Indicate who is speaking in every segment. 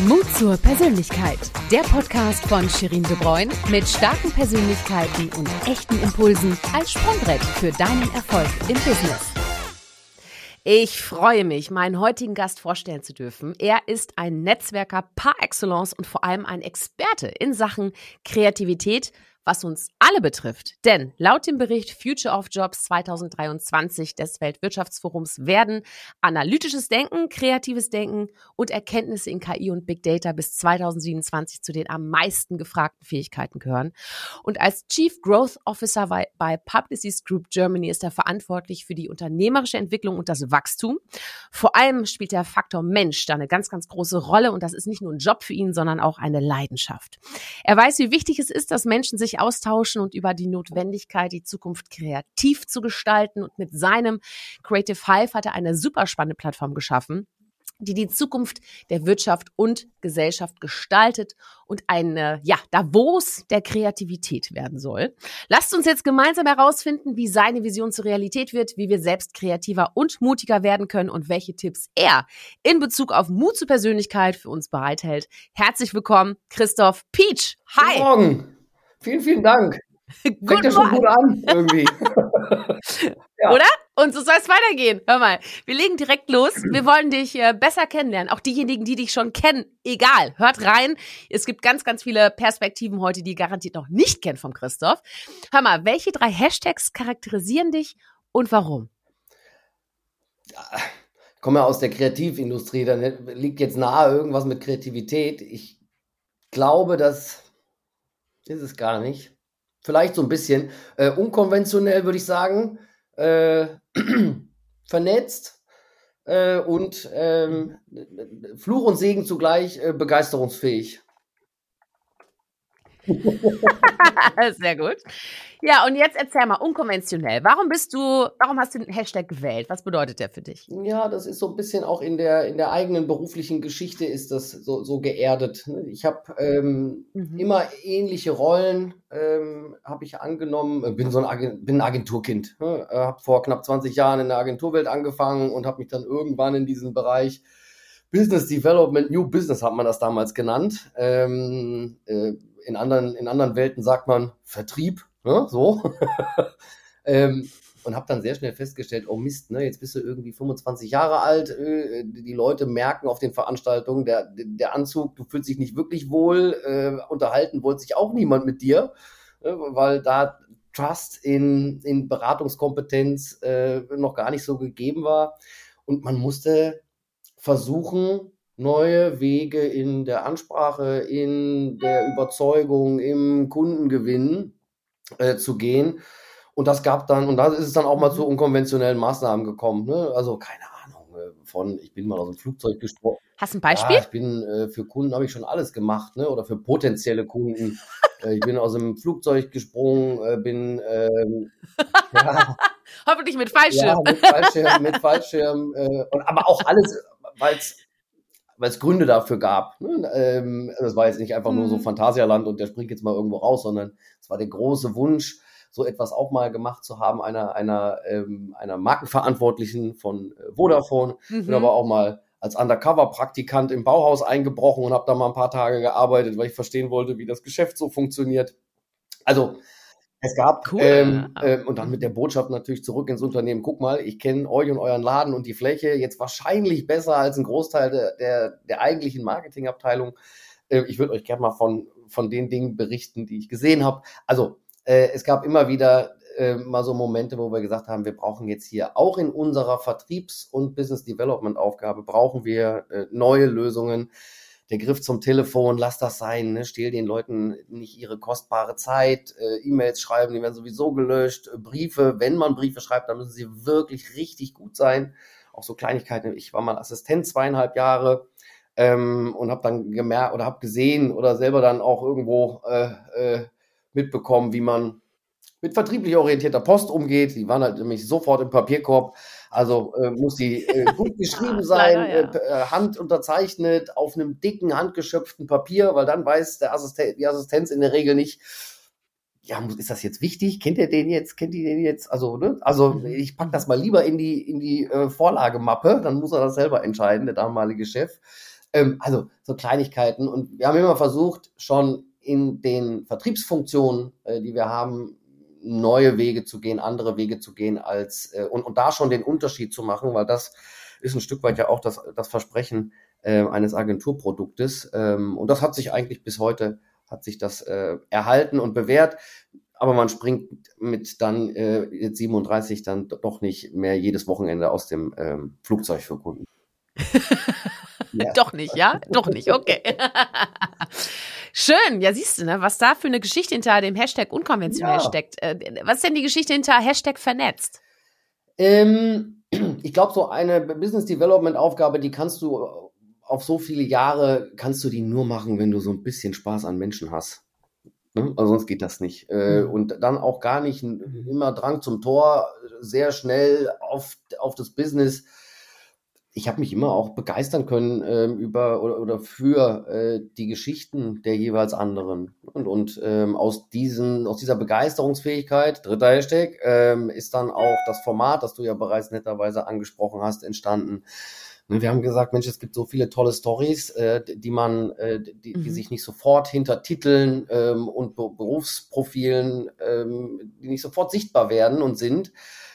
Speaker 1: Mut zur Persönlichkeit. Der Podcast von Shirin De Bruyne mit starken Persönlichkeiten und echten Impulsen als Sprungbrett für deinen Erfolg im Business.
Speaker 2: Ich freue mich, meinen heutigen Gast vorstellen zu dürfen. Er ist ein Netzwerker par excellence und vor allem ein Experte in Sachen Kreativität, was uns alle betrifft. Denn laut dem Bericht Future of Jobs 2023 des Weltwirtschaftsforums werden analytisches Denken, kreatives Denken und Erkenntnisse in KI und Big Data bis 2027 zu den am meisten gefragten Fähigkeiten gehören. Und als Chief Growth Officer bei, bei Publicis Group Germany ist er verantwortlich für die unternehmerische Entwicklung und das Wachstum. Vor allem spielt der Faktor Mensch da eine ganz, ganz große Rolle und das ist nicht nur ein Job für ihn, sondern auch eine Leidenschaft. Er weiß, wie wichtig es ist, dass Menschen sich austauschen und über die Notwendigkeit, die Zukunft kreativ zu gestalten. Und mit seinem Creative Hive hat er eine super spannende Plattform geschaffen, die die Zukunft der Wirtschaft und Gesellschaft gestaltet und eine, ja, Davos der Kreativität werden soll. Lasst uns jetzt gemeinsam herausfinden, wie seine Vision zur Realität wird, wie wir selbst kreativer und mutiger werden können und welche Tipps er in Bezug auf Mut zur Persönlichkeit für uns bereithält. Herzlich willkommen, Christoph Peach.
Speaker 3: Hi. Guten Morgen. Vielen, vielen Dank.
Speaker 2: Fängt ja
Speaker 3: schon gut an, irgendwie.
Speaker 2: ja. Oder? Und so soll es weitergehen. Hör mal, wir legen direkt los. Wir wollen dich äh, besser kennenlernen. Auch diejenigen, die dich schon kennen, egal. Hört rein. Es gibt ganz, ganz viele Perspektiven heute, die garantiert noch nicht kennen vom Christoph. Hör mal, welche drei Hashtags charakterisieren dich und warum?
Speaker 3: Ich komme ja aus der Kreativindustrie, dann liegt jetzt nahe irgendwas mit Kreativität. Ich glaube, dass ist es gar nicht. Vielleicht so ein bisschen. Äh, unkonventionell würde ich sagen. Äh, vernetzt äh, und ähm, Fluch und Segen zugleich äh, begeisterungsfähig.
Speaker 2: Sehr gut. Ja, und jetzt erzähl mal, unkonventionell. Warum bist du, warum hast du den Hashtag gewählt? Was bedeutet der für dich?
Speaker 3: Ja, das ist so ein bisschen auch in der, in der eigenen beruflichen Geschichte ist das so, so geerdet. Ne? Ich habe ähm, mhm. immer ähnliche Rollen, ähm, habe ich angenommen. Bin so ein, Agent, bin ein Agenturkind. Ne? Habe vor knapp 20 Jahren in der Agenturwelt angefangen und habe mich dann irgendwann in diesen Bereich Business Development, New Business hat man das damals genannt. Ähm, äh, in, anderen, in anderen Welten sagt man Vertrieb Ne? So. ähm, und habe dann sehr schnell festgestellt, oh Mist, ne, jetzt bist du irgendwie 25 Jahre alt, äh, die Leute merken auf den Veranstaltungen, der, der Anzug, du fühlst dich nicht wirklich wohl, äh, unterhalten wollte sich auch niemand mit dir, äh, weil da Trust in, in Beratungskompetenz äh, noch gar nicht so gegeben war. Und man musste versuchen, neue Wege in der Ansprache, in der Überzeugung, im Kundengewinn äh, zu gehen. Und das gab dann, und da ist es dann auch mal zu mhm. unkonventionellen Maßnahmen gekommen. Ne? Also keine Ahnung, äh, von, ich bin mal aus dem Flugzeug gesprungen.
Speaker 2: Hast du ein Beispiel?
Speaker 3: Ja, ich bin äh, für Kunden habe ich schon alles gemacht, ne? Oder für potenzielle Kunden. äh, ich bin aus dem Flugzeug gesprungen, äh, bin ähm,
Speaker 2: ja, hoffentlich mit Fallschirm.
Speaker 3: Ja, mit Fallschirm, mit Fallschirm. Äh, und aber auch alles, weil es weil es Gründe dafür gab. Ne? Ähm, das war jetzt nicht einfach mhm. nur so mhm. Phantasialand und der springt jetzt mal irgendwo raus, sondern es war der große Wunsch, so etwas auch mal gemacht zu haben, einer, einer, ähm, einer Markenverantwortlichen von äh, Vodafone. Mhm. Bin aber auch mal als Undercover-Praktikant im Bauhaus eingebrochen und habe da mal ein paar Tage gearbeitet, weil ich verstehen wollte, wie das Geschäft so funktioniert. Also es gab, cool. ähm, äh, und dann mit der Botschaft natürlich zurück ins Unternehmen, guck mal, ich kenne euch und euren Laden und die Fläche jetzt wahrscheinlich besser als ein Großteil der, der, der eigentlichen Marketingabteilung. Äh, ich würde euch gerne mal von, von den Dingen berichten, die ich gesehen habe. Also äh, es gab immer wieder äh, mal so Momente, wo wir gesagt haben, wir brauchen jetzt hier auch in unserer Vertriebs- und Business Development Aufgabe, brauchen wir äh, neue Lösungen der Griff zum Telefon, lass das sein, ne? stehl den Leuten nicht ihre kostbare Zeit, äh, E-Mails schreiben, die werden sowieso gelöscht, äh, Briefe, wenn man Briefe schreibt, dann müssen sie wirklich richtig gut sein. Auch so Kleinigkeiten. Ich war mal Assistent zweieinhalb Jahre ähm, und habe dann gemerkt oder habe gesehen oder selber dann auch irgendwo äh, äh, mitbekommen, wie man mit vertrieblich orientierter Post umgeht. Die waren halt nämlich sofort im Papierkorb. Also äh, muss die äh, gut geschrieben sein, Leider, ja. äh, Hand unterzeichnet, auf einem dicken, handgeschöpften Papier, weil dann weiß der Assistent, die Assistenz in der Regel nicht, ja, ist das jetzt wichtig? Kennt ihr den jetzt? Kennt ihr den jetzt? Also, ne? Also, mhm. ich pack das mal lieber in die, in die äh, Vorlagemappe, dann muss er das selber entscheiden, der damalige Chef. Ähm, also so Kleinigkeiten. Und wir haben immer versucht, schon in den Vertriebsfunktionen, äh, die wir haben, neue Wege zu gehen, andere Wege zu gehen, als äh, und, und da schon den Unterschied zu machen, weil das ist ein Stück weit ja auch das, das Versprechen äh, eines Agenturproduktes. Ähm, und das hat sich eigentlich bis heute hat sich das äh, erhalten und bewährt. Aber man springt mit dann äh, jetzt 37 dann doch nicht mehr jedes Wochenende aus dem ähm, Flugzeug für Kunden.
Speaker 2: ja. Doch nicht, ja? Doch nicht, okay. Schön, ja siehst du, ne, was da für eine Geschichte hinter dem Hashtag unkonventionell ja. steckt. Äh, was ist denn die Geschichte hinter Hashtag vernetzt?
Speaker 3: Ähm, ich glaube, so eine Business Development Aufgabe, die kannst du auf so viele Jahre, kannst du die nur machen, wenn du so ein bisschen Spaß an Menschen hast. Ne? Also sonst geht das nicht. Äh, mhm. Und dann auch gar nicht immer Drang zum Tor, sehr schnell auf, auf das Business ich habe mich immer auch begeistern können äh, über oder, oder für äh, die Geschichten der jeweils anderen. Und, und ähm, aus, diesen, aus dieser Begeisterungsfähigkeit, dritter Hashtag, ähm, ist dann auch das Format, das du ja bereits netterweise angesprochen hast, entstanden. Und wir haben gesagt, Mensch, es gibt so viele tolle Stories, äh, die man, äh, die, mhm. die sich nicht sofort hinter Titeln ähm, und Be Berufsprofilen, ähm, die nicht sofort sichtbar werden und sind.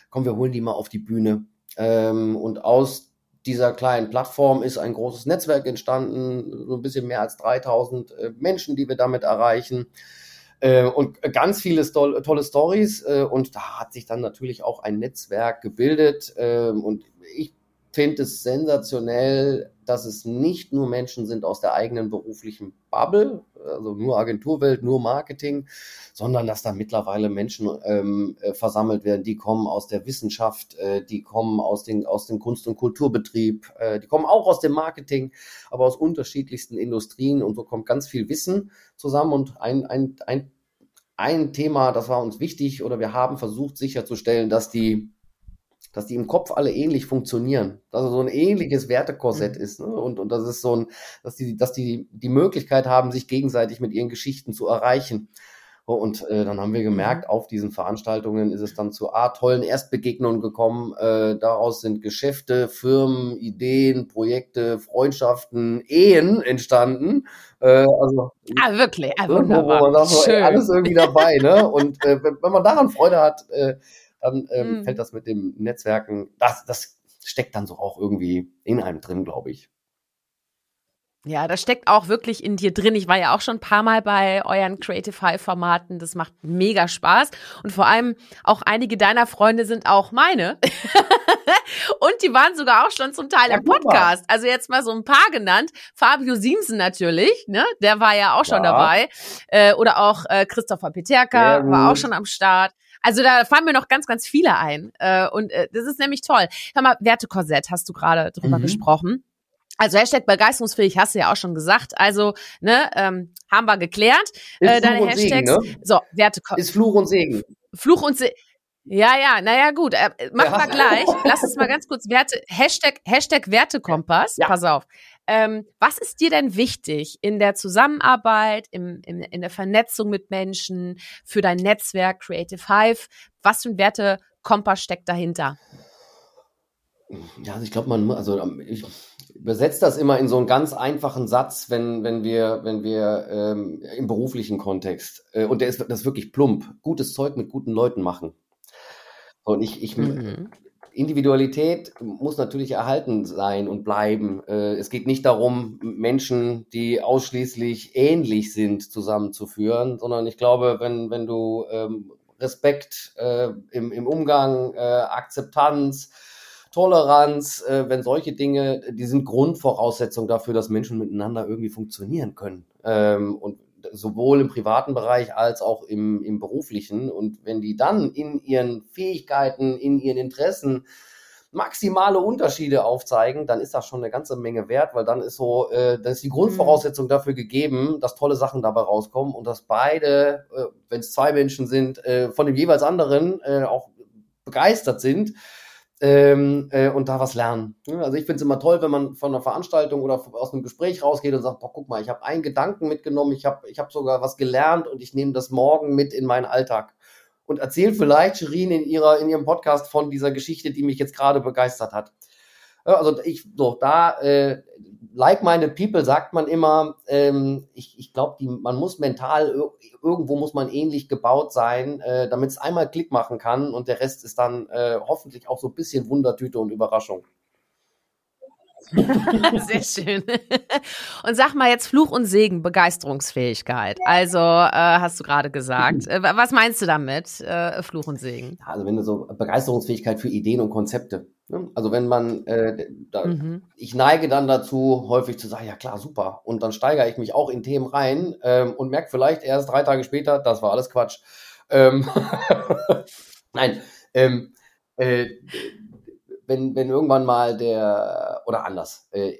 Speaker 3: Komm, wir holen die mal auf die Bühne. Ähm, und aus dieser kleinen Plattform ist ein großes Netzwerk entstanden, so ein bisschen mehr als 3000 äh, Menschen, die wir damit erreichen. Äh, und ganz viele tolle Stories. Äh, und da hat sich dann natürlich auch ein Netzwerk gebildet. Ähm, und finde es sensationell, dass es nicht nur Menschen sind aus der eigenen beruflichen Bubble, also nur Agenturwelt, nur Marketing, sondern dass da mittlerweile Menschen ähm, äh, versammelt werden, die kommen aus der Wissenschaft, äh, die kommen aus den, aus dem Kunst- und Kulturbetrieb, äh, die kommen auch aus dem Marketing, aber aus unterschiedlichsten Industrien. Und so kommt ganz viel Wissen zusammen. Und ein, ein, ein, ein Thema, das war uns wichtig oder wir haben versucht sicherzustellen, dass die dass die im Kopf alle ähnlich funktionieren, dass es so ein ähnliches Wertekorsett mhm. ist ne? und, und das ist so ein, dass die, dass die die Möglichkeit haben, sich gegenseitig mit ihren Geschichten zu erreichen. Und äh, dann haben wir gemerkt, mhm. auf diesen Veranstaltungen ist es dann zu A, tollen Erstbegegnungen gekommen. Äh, daraus sind Geschäfte, Firmen, Ideen, Projekte, Freundschaften, Ehen entstanden.
Speaker 2: Äh, also, ah, wirklich, ah, wunderbar. Wo man sagt,
Speaker 3: Schön. Ey, alles irgendwie dabei. Ne? Und äh, wenn, wenn man daran Freude hat, äh, dann ähm, mhm. fällt das mit dem Netzwerken, das, das steckt dann so auch irgendwie in einem drin, glaube ich.
Speaker 2: Ja, das steckt auch wirklich in dir drin. Ich war ja auch schon ein paar Mal bei euren Creative High Formaten. Das macht mega Spaß. Und vor allem auch einige deiner Freunde sind auch meine. und die waren sogar auch schon zum Teil ja, im Podcast. Also jetzt mal so ein paar genannt. Fabio Siemsen natürlich, ne? Der war ja auch schon ja. dabei. Äh, oder auch äh, Christopher Peterka war auch schon am Start. Also da fallen mir noch ganz, ganz viele ein. Äh, und äh, das ist nämlich toll. Hör mal, Wertekorsett hast du gerade drüber mhm. gesprochen. Also Hashtag begeisterungsfähig hast du ja auch schon gesagt. Also, ne, ähm, haben wir geklärt.
Speaker 3: Äh, deine Hashtags. Segen, ne?
Speaker 2: So, Wertekorsett.
Speaker 3: Ist Fluch und Segen.
Speaker 2: Fluch und Segen. Ja, ja, naja, gut. Äh, machen ja. wir gleich. Lass uns mal ganz kurz Werte, Hashtag, Hashtag Wertekompass. Ja. Pass auf. Ähm, was ist dir denn wichtig in der Zusammenarbeit, im, im, in der Vernetzung mit Menschen, für dein Netzwerk Creative Hive? Was für ein Wertekompass steckt dahinter?
Speaker 3: Ja, also ich glaube, man, also ähm, ich übersetze das immer in so einen ganz einfachen Satz, wenn, wenn wir, wenn wir ähm, im beruflichen Kontext, äh, und der ist das ist wirklich plump, gutes Zeug mit guten Leuten machen. Und ich, ich mhm. Individualität muss natürlich erhalten sein und bleiben. Äh, es geht nicht darum, Menschen, die ausschließlich ähnlich sind, zusammenzuführen, sondern ich glaube, wenn, wenn du ähm, Respekt äh, im, im Umgang, äh, Akzeptanz, Toleranz, wenn solche Dinge, die sind Grundvoraussetzung dafür, dass Menschen miteinander irgendwie funktionieren können. Ähm, und sowohl im privaten Bereich als auch im, im beruflichen. Und wenn die dann in ihren Fähigkeiten, in ihren Interessen maximale Unterschiede aufzeigen, dann ist das schon eine ganze Menge wert, weil dann ist so, äh, dann ist die Grundvoraussetzung dafür gegeben, dass tolle Sachen dabei rauskommen und dass beide, äh, wenn es zwei Menschen sind, äh, von dem jeweils anderen äh, auch begeistert sind ähm, äh, und da was lernen. Also ich finde es immer toll, wenn man von einer Veranstaltung oder aus einem Gespräch rausgeht und sagt, boah, guck mal, ich habe einen Gedanken mitgenommen, ich habe ich hab sogar was gelernt und ich nehme das morgen mit in meinen Alltag. Und erzähle vielleicht Shirin in, ihrer, in ihrem Podcast von dieser Geschichte, die mich jetzt gerade begeistert hat. Also ich, so, da, äh, like meine people sagt man immer, ähm, ich, ich glaube, man muss mental, irgendwo muss man ähnlich gebaut sein, äh, damit es einmal Klick machen kann und der Rest ist dann äh, hoffentlich auch so ein bisschen Wundertüte und Überraschung.
Speaker 2: Sehr schön. Und sag mal jetzt Fluch und Segen, Begeisterungsfähigkeit. Also äh, hast du gerade gesagt. Äh, was meinst du damit, äh, Fluch und Segen?
Speaker 3: Also wenn du so Begeisterungsfähigkeit für Ideen und Konzepte. Ne? Also wenn man, äh, da, mhm. ich neige dann dazu, häufig zu sagen, ja klar, super. Und dann steigere ich mich auch in Themen rein ähm, und merke vielleicht erst drei Tage später, das war alles Quatsch. Ähm Nein, ähm, äh, wenn, wenn irgendwann mal der, oder anders, äh,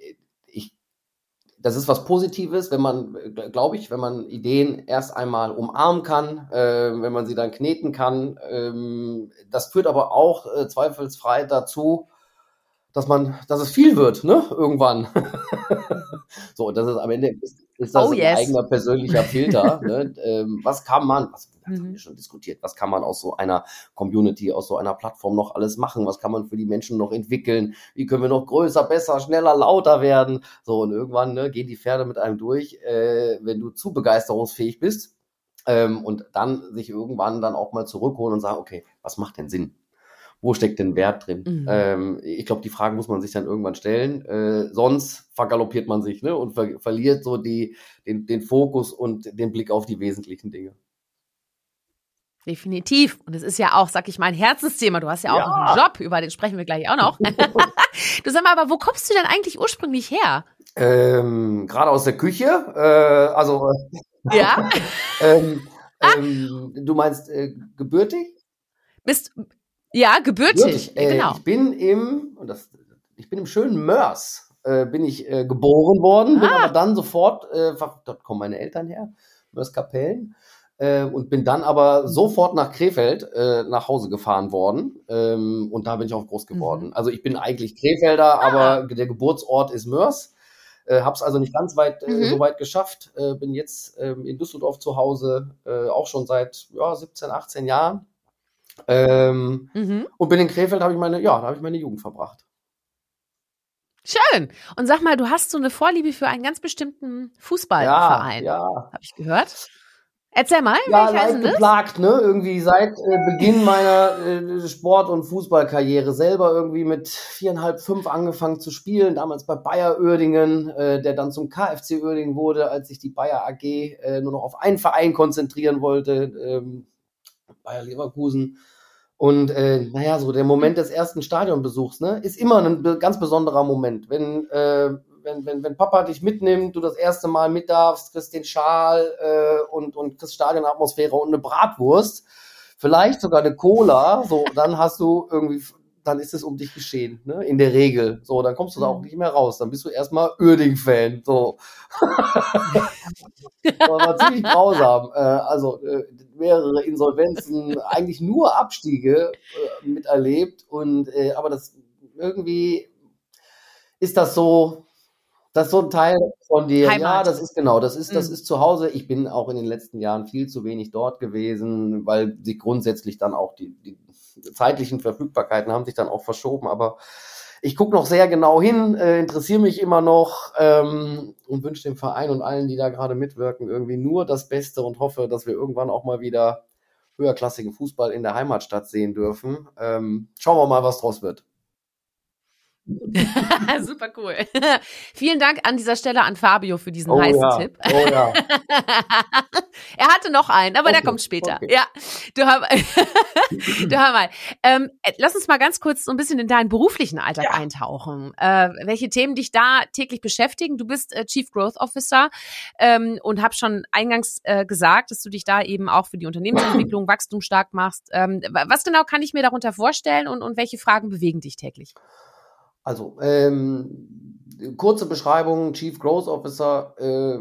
Speaker 3: das ist was Positives, wenn man, glaube ich, wenn man Ideen erst einmal umarmen kann, äh, wenn man sie dann kneten kann. Ähm, das führt aber auch äh, zweifelsfrei dazu, dass man, dass es viel wird, ne? Irgendwann. so, und das ist am Ende ist, ist das oh, yes. ein eigener persönlicher Filter. ne? ähm, was kann man, was mhm. haben wir schon diskutiert, was kann man aus so einer Community, aus so einer Plattform noch alles machen? Was kann man für die Menschen noch entwickeln? Wie können wir noch größer, besser, schneller, lauter werden? So, und irgendwann ne, gehen die Pferde mit einem durch, äh, wenn du zu begeisterungsfähig bist. Ähm, und dann sich irgendwann dann auch mal zurückholen und sagen, okay, was macht denn Sinn? wo steckt denn Wert drin? Mhm. Ähm, ich glaube, die Fragen muss man sich dann irgendwann stellen. Äh, sonst vergaloppiert man sich ne, und ver verliert so die, den, den Fokus und den Blick auf die wesentlichen Dinge.
Speaker 2: Definitiv. Und es ist ja auch, sag ich mal, ein Herzensthema. Du hast ja auch ja. einen Job, über den sprechen wir gleich auch noch. du sag mal, aber wo kommst du denn eigentlich ursprünglich her?
Speaker 3: Ähm, Gerade aus der Küche. Äh, also.
Speaker 2: Ja.
Speaker 3: ähm, ähm, du meinst äh, gebürtig?
Speaker 2: Bist, ja, gebürtig,
Speaker 3: äh, genau. Ich bin im, und das, ich bin im schönen Mörs, äh, bin ich äh, geboren worden, ah. bin aber dann sofort, äh, dort kommen meine Eltern her, Mörs Kapellen, äh, und bin dann aber sofort nach Krefeld äh, nach Hause gefahren worden, ähm, und da bin ich auch groß geworden. Mhm. Also ich bin eigentlich Krefelder, ah. aber der Geburtsort ist Mörs. Äh, hab's also nicht ganz weit äh, mhm. so weit geschafft. Äh, bin jetzt ähm, in Düsseldorf zu Hause, äh, auch schon seit ja, 17, 18 Jahren. Ähm, mhm. Und bin in Krefeld, habe ich meine, ja, da habe ich meine Jugend verbracht.
Speaker 2: Schön. Und sag mal, du hast so eine Vorliebe für einen ganz bestimmten Fußballverein. Ja, ja. Habe ich gehört. Erzähl mal,
Speaker 3: ja, leicht geplagt, ne? Irgendwie seit äh, Beginn meiner äh, Sport- und Fußballkarriere selber irgendwie mit viereinhalb, fünf angefangen zu spielen. Damals bei Bayer Uerdingen, äh, der dann zum KFC Uerdingen wurde, als sich die Bayer AG äh, nur noch auf einen Verein konzentrieren wollte. Ähm, Bayer Leverkusen. Und äh, naja, so der Moment des ersten Stadionbesuchs, ne, ist immer ein ganz besonderer Moment. Wenn, äh, wenn, wenn, wenn Papa dich mitnimmt, du das erste Mal mit darfst, kriegst den Schal äh, und, und kriegst Stadionatmosphäre und eine Bratwurst, vielleicht sogar eine Cola, so, dann hast du irgendwie dann ist es um dich geschehen, ne? In der Regel. So, dann kommst du da auch mhm. nicht mehr raus. Dann bist du erstmal Uerding-Fan. So. das war ziemlich grausam. Äh, also äh, mehrere Insolvenzen, eigentlich nur Abstiege äh, miterlebt. Und äh, aber das irgendwie ist das so, das ist so ein Teil von dir. Heimat. Ja, das ist genau, das ist, das mhm. ist zu Hause. Ich bin auch in den letzten Jahren viel zu wenig dort gewesen, weil sich grundsätzlich dann auch die, die zeitlichen Verfügbarkeiten haben sich dann auch verschoben, aber ich gucke noch sehr genau hin, äh, interessiere mich immer noch ähm, und wünsche dem Verein und allen, die da gerade mitwirken, irgendwie nur das Beste und hoffe, dass wir irgendwann auch mal wieder höherklassigen Fußball in der Heimatstadt sehen dürfen. Ähm, schauen wir mal, was draus wird.
Speaker 2: Super cool. Vielen Dank an dieser Stelle an Fabio für diesen oh, heißen ja. Tipp. Oh ja. er hatte noch einen, aber okay, der kommt später. Okay. Ja, du hör, du hör mal. Ähm, lass uns mal ganz kurz so ein bisschen in deinen beruflichen Alltag ja. eintauchen. Äh, welche Themen dich da täglich beschäftigen? Du bist äh, Chief Growth Officer ähm, und habe schon eingangs äh, gesagt, dass du dich da eben auch für die Unternehmensentwicklung, Wachstum stark machst. Ähm, was genau kann ich mir darunter vorstellen und, und welche Fragen bewegen dich täglich?
Speaker 3: Also, ähm, kurze Beschreibung, Chief Growth Officer. Äh,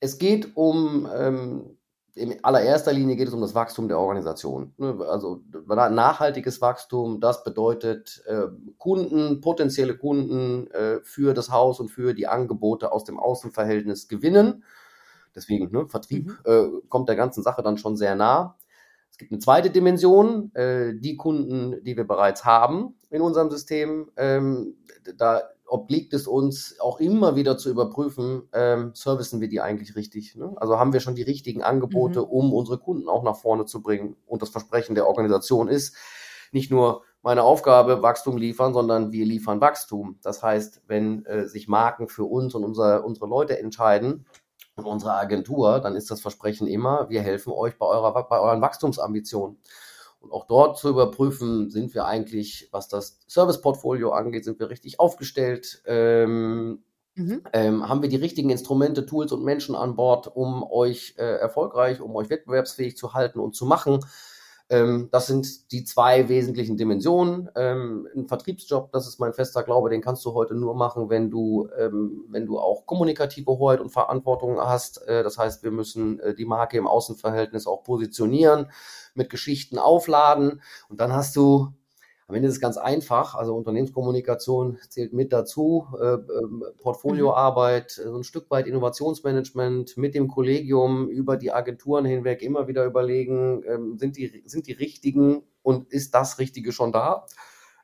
Speaker 3: es geht um, ähm, in allererster Linie geht es um das Wachstum der Organisation. Ne? Also nachhaltiges Wachstum, das bedeutet äh, Kunden, potenzielle Kunden äh, für das Haus und für die Angebote aus dem Außenverhältnis gewinnen. Deswegen, ne, Vertrieb mhm. äh, kommt der ganzen Sache dann schon sehr nah. Es gibt eine zweite Dimension, äh, die Kunden, die wir bereits haben, in unserem System. Ähm, da obliegt es uns auch immer wieder zu überprüfen, ähm, servicen wir die eigentlich richtig? Ne? Also haben wir schon die richtigen Angebote, mhm. um unsere Kunden auch nach vorne zu bringen? Und das Versprechen der Organisation ist nicht nur meine Aufgabe, Wachstum liefern, sondern wir liefern Wachstum. Das heißt, wenn äh, sich Marken für uns und unser, unsere Leute entscheiden und unsere Agentur, dann ist das Versprechen immer, wir helfen euch bei, eurer, bei euren Wachstumsambitionen. Und auch dort zu überprüfen, sind wir eigentlich, was das Serviceportfolio angeht, sind wir richtig aufgestellt? Ähm, mhm. ähm, haben wir die richtigen Instrumente, Tools und Menschen an Bord, um euch äh, erfolgreich, um euch wettbewerbsfähig zu halten und zu machen? Ähm, das sind die zwei wesentlichen Dimensionen. Ähm, ein Vertriebsjob, das ist mein fester Glaube, den kannst du heute nur machen, wenn du, ähm, wenn du auch kommunikative Hoheit und Verantwortung hast. Äh, das heißt, wir müssen äh, die Marke im Außenverhältnis auch positionieren mit Geschichten aufladen und dann hast du am Ende ist es ganz einfach. Also Unternehmenskommunikation zählt mit dazu, äh, äh, Portfolioarbeit, so ein Stück weit Innovationsmanagement mit dem Kollegium über die Agenturen hinweg immer wieder überlegen, ähm, sind, die, sind die richtigen und ist das Richtige schon da?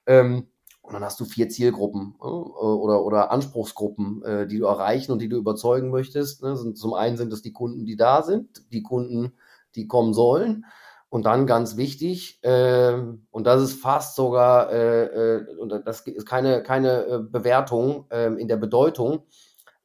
Speaker 3: Ähm, und dann hast du vier Zielgruppen äh, oder, oder Anspruchsgruppen, äh, die du erreichen und die du überzeugen möchtest. Ne? Zum einen sind es die Kunden, die da sind, die Kunden, die kommen sollen. Und dann ganz wichtig, äh, und das ist fast sogar, äh, äh, und das ist keine, keine äh, Bewertung äh, in der Bedeutung,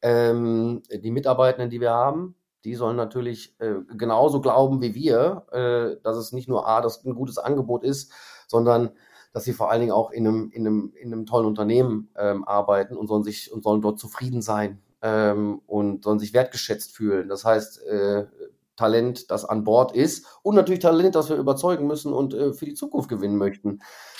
Speaker 3: ähm, die Mitarbeitenden, die wir haben, die sollen natürlich äh, genauso glauben wie wir, äh, dass es nicht nur A, dass ein gutes Angebot ist, sondern dass sie vor allen Dingen auch in einem, in einem, in einem tollen Unternehmen ähm, arbeiten und sollen sich und sollen dort zufrieden sein ähm, und sollen sich wertgeschätzt fühlen. Das heißt, äh, Talent, das an Bord ist und natürlich Talent, das wir überzeugen müssen und äh, für die Zukunft gewinnen möchten.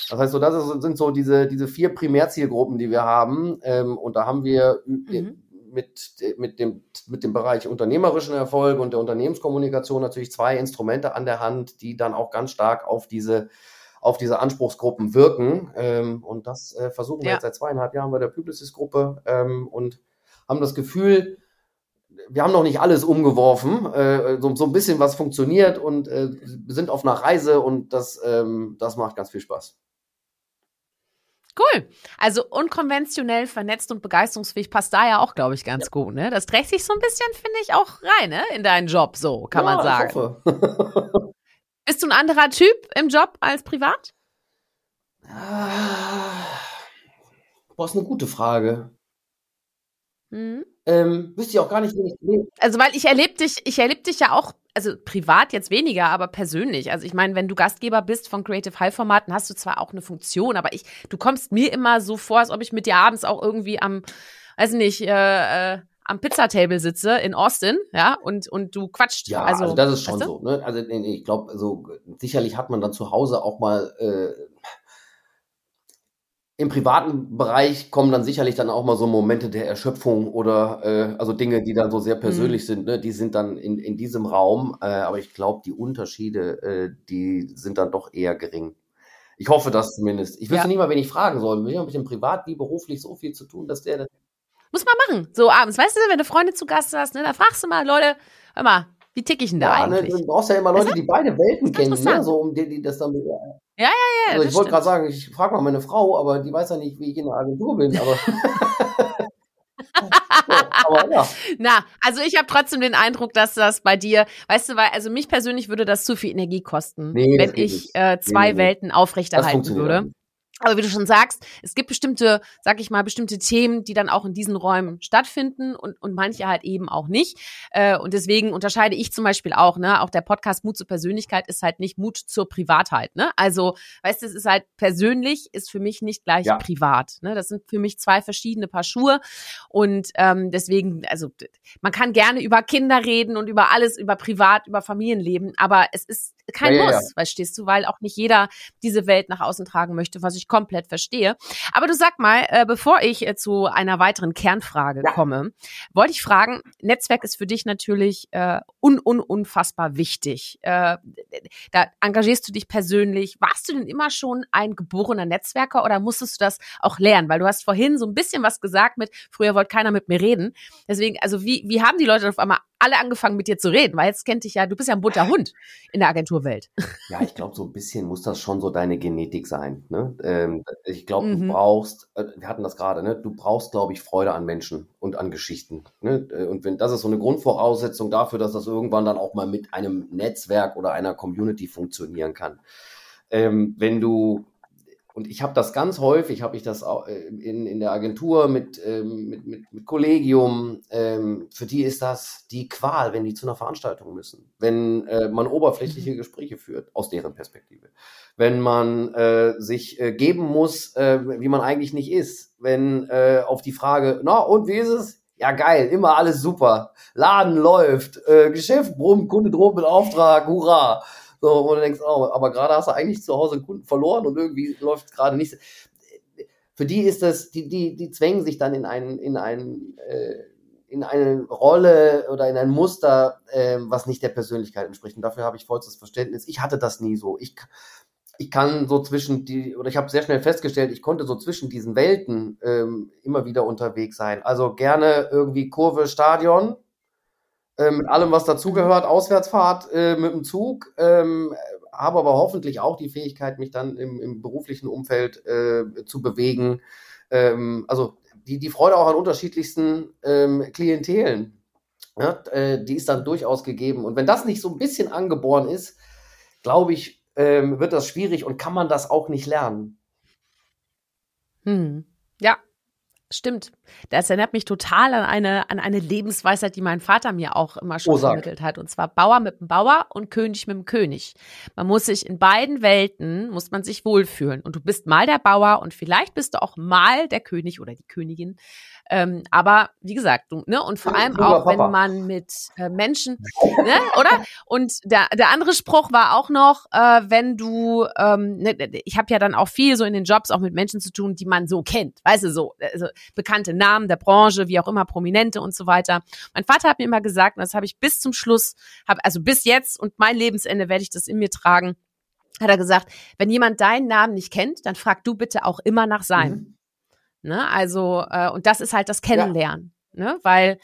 Speaker 3: Das heißt, so das ist, sind so diese, diese vier Primärzielgruppen, die wir haben. Ähm, und da haben wir mhm. mit, mit, dem, mit dem Bereich unternehmerischen Erfolg und der Unternehmenskommunikation natürlich zwei Instrumente an der Hand, die dann auch ganz stark auf diese auf diese Anspruchsgruppen wirken. Ähm, und das äh, versuchen wir ja. jetzt seit zweieinhalb Jahren bei der Publicis-Gruppe ähm, und haben das Gefühl, wir haben noch nicht alles umgeworfen, äh, so, so ein bisschen was funktioniert und äh, sind auf einer Reise und das, ähm, das macht ganz viel Spaß.
Speaker 2: Cool. Also unkonventionell, vernetzt und begeisterungsfähig passt da ja auch, glaube ich, ganz ja. gut. Ne? Das trägt sich so ein bisschen, finde ich, auch rein ne? in deinen Job, so kann ja, man sagen. Ich hoffe. Bist du ein anderer Typ im Job als privat?
Speaker 3: Ah, boah, ist eine gute Frage. Mhm. Ähm, wüsste ich auch gar nicht, wie ich lebe.
Speaker 2: Also, weil ich erlebe dich, ich erlebe dich ja auch, also privat jetzt weniger, aber persönlich. Also ich meine, wenn du Gastgeber bist von Creative High Formaten, hast du zwar auch eine Funktion, aber ich, du kommst mir immer so vor, als ob ich mit dir abends auch irgendwie am, weiß nicht, äh, äh, am Pizzatable sitze in Austin, ja, und, und du quatscht.
Speaker 3: Ja, also, also das ist schon weißt du? so. Ne? Also ich glaube, also, sicherlich hat man dann zu Hause auch mal äh, im privaten Bereich kommen dann sicherlich dann auch mal so Momente der Erschöpfung oder äh, also Dinge, die dann so sehr persönlich mhm. sind, ne? die sind dann in, in diesem Raum, äh, aber ich glaube, die Unterschiede, äh, die sind dann doch eher gering. Ich hoffe das zumindest. Ich wüsste ja. nicht mal, wen ich fragen soll. Wir haben mit dem privat wie beruflich so viel zu tun, dass der.
Speaker 2: Muss man machen, so abends. Weißt du, wenn du Freunde zu Gast hast, ne, da fragst du mal, Leute, hör mal, wie tick ich denn da ja, ne, eigentlich?
Speaker 3: Ne, du brauchst ja immer Leute, die beide Welten kennen, ne? so um die, die das dann
Speaker 2: ja, ja, ja.
Speaker 3: Also ich wollte gerade sagen, ich frage mal meine Frau, aber die weiß ja nicht, wie ich in der Agentur bin. Aber,
Speaker 2: aber ja. Na, also ich habe trotzdem den Eindruck, dass das bei dir, weißt du, weil, also mich persönlich würde das zu viel Energie kosten, nee, wenn ich äh, zwei nee, Welten aufrechterhalten würde. Aber wie du schon sagst, es gibt bestimmte, sag ich mal, bestimmte Themen, die dann auch in diesen Räumen stattfinden und, und manche halt eben auch nicht. Äh, und deswegen unterscheide ich zum Beispiel auch, ne, auch der Podcast Mut zur Persönlichkeit ist halt nicht Mut zur Privatheit, ne? Also, weißt du, es ist halt persönlich, ist für mich nicht gleich ja. privat. Ne? Das sind für mich zwei verschiedene Paar Schuhe. Und ähm, deswegen, also man kann gerne über Kinder reden und über alles, über Privat, über Familienleben, aber es ist kein ja, Muss, ja, ja. weil stehst du, weil auch nicht jeder diese Welt nach außen tragen möchte, was ich komplett verstehe. Aber du sag mal, äh, bevor ich äh, zu einer weiteren Kernfrage komme, wollte ich fragen, Netzwerk ist für dich natürlich äh, un, un unfassbar wichtig. Äh, da engagierst du dich persönlich. Warst du denn immer schon ein geborener Netzwerker oder musstest du das auch lernen? Weil du hast vorhin so ein bisschen was gesagt mit, früher wollte keiner mit mir reden. Deswegen, also wie, wie haben die Leute auf einmal alle angefangen mit dir zu reden, weil jetzt kennt dich ja, du bist ja ein bunter Hund in der Agenturwelt.
Speaker 3: Ja, ich glaube, so ein bisschen muss das schon so deine Genetik sein. Ne? Ähm, ich glaube, mhm. du brauchst, äh, wir hatten das gerade, ne? du brauchst, glaube ich, Freude an Menschen und an Geschichten. Ne? Äh, und wenn das ist so eine Grundvoraussetzung dafür, dass das irgendwann dann auch mal mit einem Netzwerk oder einer Community funktionieren kann. Ähm, wenn du und ich habe das ganz häufig, habe ich das auch äh, in, in der Agentur mit, ähm, mit, mit, mit Kollegium. Ähm, für die ist das die Qual, wenn die zu einer Veranstaltung müssen. Wenn äh, man oberflächliche mhm. Gespräche führt, aus deren Perspektive. Wenn man äh, sich äh, geben muss, äh, wie man eigentlich nicht ist. Wenn äh, auf die Frage, na und wie ist es? Ja, geil, immer alles super. Laden läuft, äh, Geschäft brummt, Kunde droht mit Auftrag, hurra. So, wo du denkst, oh, aber gerade hast du eigentlich zu Hause einen Kunden verloren und irgendwie läuft es gerade nicht. Für die ist das, die, die, die zwängen sich dann in einen, in einen, äh, in eine Rolle oder in ein Muster, äh, was nicht der Persönlichkeit entspricht. Und dafür habe ich vollstes Verständnis. Ich hatte das nie so. Ich, ich kann so zwischen die, oder ich habe sehr schnell festgestellt, ich konnte so zwischen diesen Welten ähm, immer wieder unterwegs sein. Also gerne irgendwie Kurve, Stadion, äh, mit allem, was dazugehört, Auswärtsfahrt äh, mit dem Zug, ähm, habe aber hoffentlich auch die Fähigkeit, mich dann im, im beruflichen Umfeld äh, zu bewegen. Ähm, also die, die Freude auch an unterschiedlichsten ähm, Klientelen, ja, äh, die ist dann durchaus gegeben. Und wenn das nicht so ein bisschen angeboren ist, glaube ich, ähm, wird das schwierig und kann man das auch nicht lernen.
Speaker 2: Hm. Ja, Stimmt. Das erinnert mich total an eine, an eine Lebensweisheit, die mein Vater mir auch immer schon oh, vermittelt hat. Und zwar Bauer mit dem Bauer und König mit dem König. Man muss sich in beiden Welten, muss man sich wohlfühlen. Und du bist mal der Bauer und vielleicht bist du auch mal der König oder die Königin. Ähm, aber wie gesagt, du, ne, und vor allem auch, wenn man mit äh, Menschen, ne, oder? Und der, der andere Spruch war auch noch, äh, wenn du, ähm, ne, ich habe ja dann auch viel so in den Jobs auch mit Menschen zu tun, die man so kennt, weißt du, so also bekannte Namen der Branche, wie auch immer, Prominente und so weiter. Mein Vater hat mir immer gesagt, und das habe ich bis zum Schluss, hab, also bis jetzt und mein Lebensende werde ich das in mir tragen, hat er gesagt, wenn jemand deinen Namen nicht kennt, dann frag du bitte auch immer nach seinem. Mhm. Ne? Also, äh, und das ist halt das Kennenlernen, ja. ne? Weil,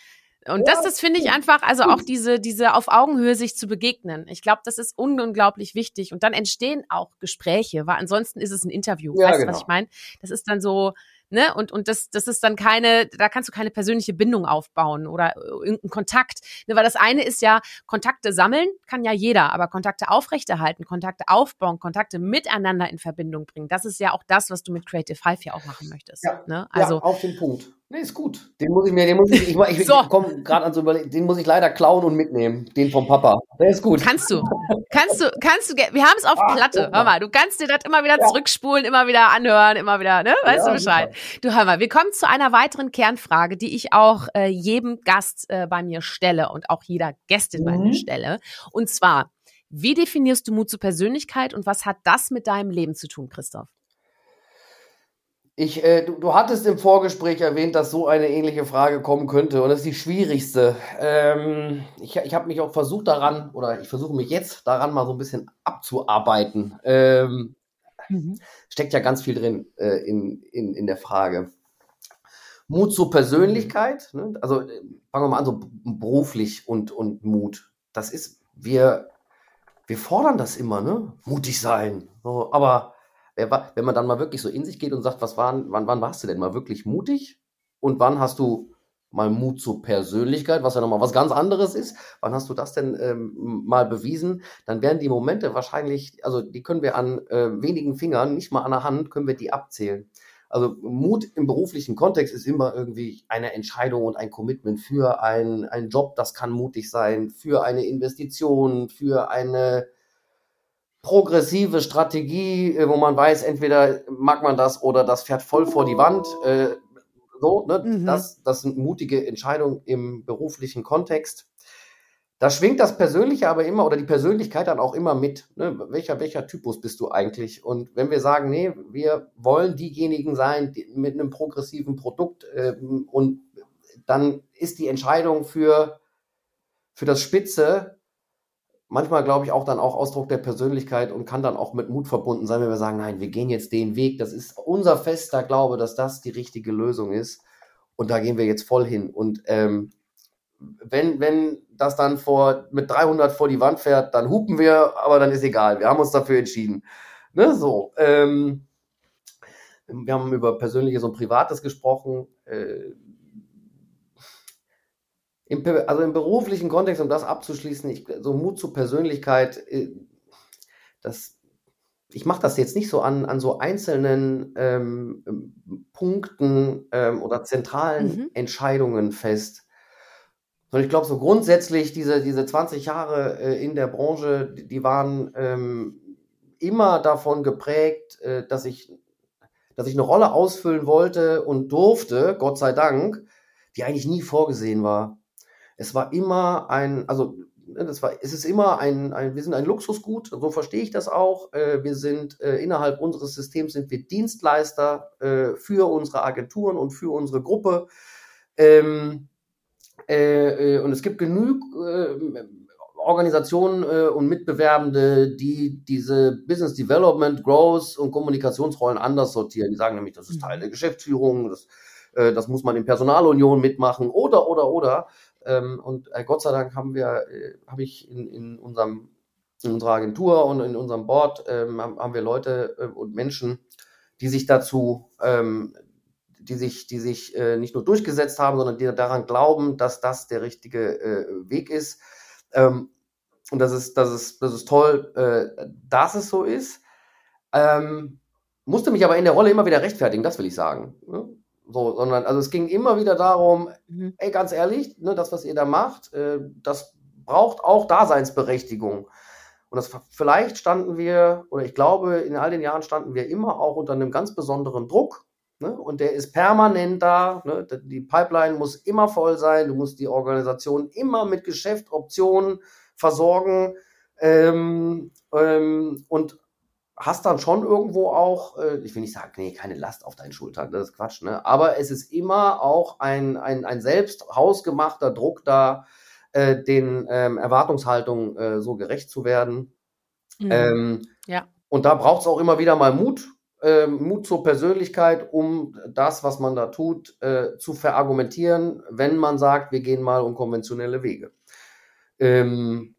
Speaker 2: und das, das finde ich einfach, also auch diese, diese auf Augenhöhe sich zu begegnen. Ich glaube, das ist unglaublich wichtig. Und dann entstehen auch Gespräche, weil ansonsten ist es ein Interview. Ja, weißt du, genau. was ich meine? Das ist dann so, ne? Und, und das, das ist dann keine, da kannst du keine persönliche Bindung aufbauen oder äh, irgendeinen Kontakt. Ne? Weil das eine ist ja, Kontakte sammeln kann ja jeder, aber Kontakte aufrechterhalten, Kontakte aufbauen, Kontakte miteinander in Verbindung bringen, das ist ja auch das, was du mit Creative Five ja auch machen möchtest. Ja,
Speaker 3: ne? also, ja auf den Punkt. Nee, ist gut. Den muss ich mir, den muss ich, ich, ich, so. ich komme gerade an so überlegen, den muss ich leider klauen und mitnehmen. Den vom Papa. Der ist gut.
Speaker 2: Kannst du. Kannst du, kannst du, wir haben es auf Ach, Platte. Hör mal, du kannst dir das immer wieder ja. zurückspulen, immer wieder anhören, immer wieder, ne? Weißt ja, du Bescheid? Super. Du hör mal, wir kommen zu einer weiteren Kernfrage, die ich auch äh, jedem Gast äh, bei mir stelle und auch jeder Gästin mhm. bei mir mhm. stelle. Und zwar, wie definierst du Mut zur Persönlichkeit und was hat das mit deinem Leben zu tun, Christoph?
Speaker 3: Ich, äh, du, du, hattest im Vorgespräch erwähnt, dass so eine ähnliche Frage kommen könnte und das ist die schwierigste. Ähm, ich ich habe mich auch versucht daran, oder ich versuche mich jetzt daran mal so ein bisschen abzuarbeiten. Ähm, mhm. Steckt ja ganz viel drin äh, in, in, in der Frage. Mut zur Persönlichkeit, ne? also äh, fangen wir mal an, so beruflich und, und Mut. Das ist, wir, wir fordern das immer, ne? Mutig sein. So, aber wenn man dann mal wirklich so in sich geht und sagt, was waren, wann, wann warst du denn mal wirklich mutig? Und wann hast du mal Mut zur Persönlichkeit, was ja nochmal was ganz anderes ist. Wann hast du das denn ähm, mal bewiesen? Dann werden die Momente wahrscheinlich, also die können wir an äh, wenigen Fingern, nicht mal an der Hand, können wir die abzählen. Also Mut im beruflichen Kontext ist immer irgendwie eine Entscheidung und ein Commitment für einen, einen Job, das kann mutig sein, für eine Investition, für eine progressive Strategie, äh, wo man weiß, entweder mag man das oder das fährt voll vor die Wand. Äh, so, ne? Mhm. das, das sind mutige Entscheidungen im beruflichen Kontext. Da schwingt das Persönliche aber immer oder die Persönlichkeit dann auch immer mit. Ne? Welcher, welcher Typus bist du eigentlich? Und wenn wir sagen, nee, wir wollen diejenigen sein die, mit einem progressiven Produkt äh, und dann ist die Entscheidung für, für das Spitze manchmal, glaube ich, auch dann auch Ausdruck der Persönlichkeit und kann dann auch mit Mut verbunden sein, wenn wir sagen, nein, wir gehen jetzt den Weg. Das ist unser fester Glaube, dass das die richtige Lösung ist. Und da gehen wir jetzt voll hin. Und ähm, wenn, wenn das dann vor, mit 300 vor die Wand fährt, dann hupen wir, aber dann ist egal. Wir haben uns dafür entschieden. Ne, so. Ähm, wir haben über Persönliches und Privates gesprochen. Äh, im, also im beruflichen Kontext, um das abzuschließen, ich, so Mut zur Persönlichkeit, äh, das, ich mache das jetzt nicht so an, an so einzelnen ähm, Punkten ähm, oder zentralen mhm. Entscheidungen fest. Sondern ich glaube, so grundsätzlich, diese, diese 20 Jahre äh, in der Branche, die, die waren ähm, immer davon geprägt, äh, dass ich dass ich eine Rolle ausfüllen wollte und durfte, Gott sei Dank, die eigentlich nie vorgesehen war. Es war immer ein, also ne, das war, es ist immer ein, ein, wir sind ein Luxusgut, so verstehe ich das auch. Äh, wir sind äh, innerhalb unseres Systems sind wir Dienstleister äh, für unsere Agenturen und für unsere Gruppe. Ähm, äh, äh, und es gibt genug Organisationen und Mitbewerbende, die diese Business Development, Growth und Kommunikationsrollen anders sortieren. Die sagen nämlich, das ist Teil der Geschäftsführung, das, das muss man in Personalunion mitmachen oder, oder, oder. Ähm, und äh, Gott sei Dank haben wir, äh, habe ich in, in, unserem, in unserer Agentur und in unserem Board, ähm, haben wir Leute äh, und Menschen, die sich dazu, ähm, die sich, die sich äh, nicht nur durchgesetzt haben, sondern die daran glauben, dass das der richtige äh, Weg ist. Ähm, und das ist, das ist, das ist toll, äh, dass es so ist. Ähm, musste mich aber in der Rolle immer wieder rechtfertigen, das will ich sagen. Ne? So, sondern, also es ging immer wieder darum, mhm. ey, ganz ehrlich, ne, das, was ihr da macht, äh, das braucht auch Daseinsberechtigung. Und das vielleicht standen wir, oder ich glaube, in all den Jahren standen wir immer auch unter einem ganz besonderen Druck. Ne? Und der ist permanent da. Ne? Die Pipeline muss immer voll sein. Du musst die Organisation immer mit Geschäft, Optionen versorgen. Ähm, ähm, und hast dann schon irgendwo auch, äh, ich will nicht sagen, nee, keine Last auf deinen Schultern, das ist Quatsch, ne? Aber es ist immer auch ein, ein, ein selbst hausgemachter Druck da, äh, den ähm, Erwartungshaltungen äh, so gerecht zu werden. Mhm. Ähm, ja. Und da braucht es auch immer wieder mal Mut, äh, Mut zur Persönlichkeit, um das, was man da tut, äh, zu verargumentieren, wenn man sagt, wir gehen mal unkonventionelle Wege. Ähm,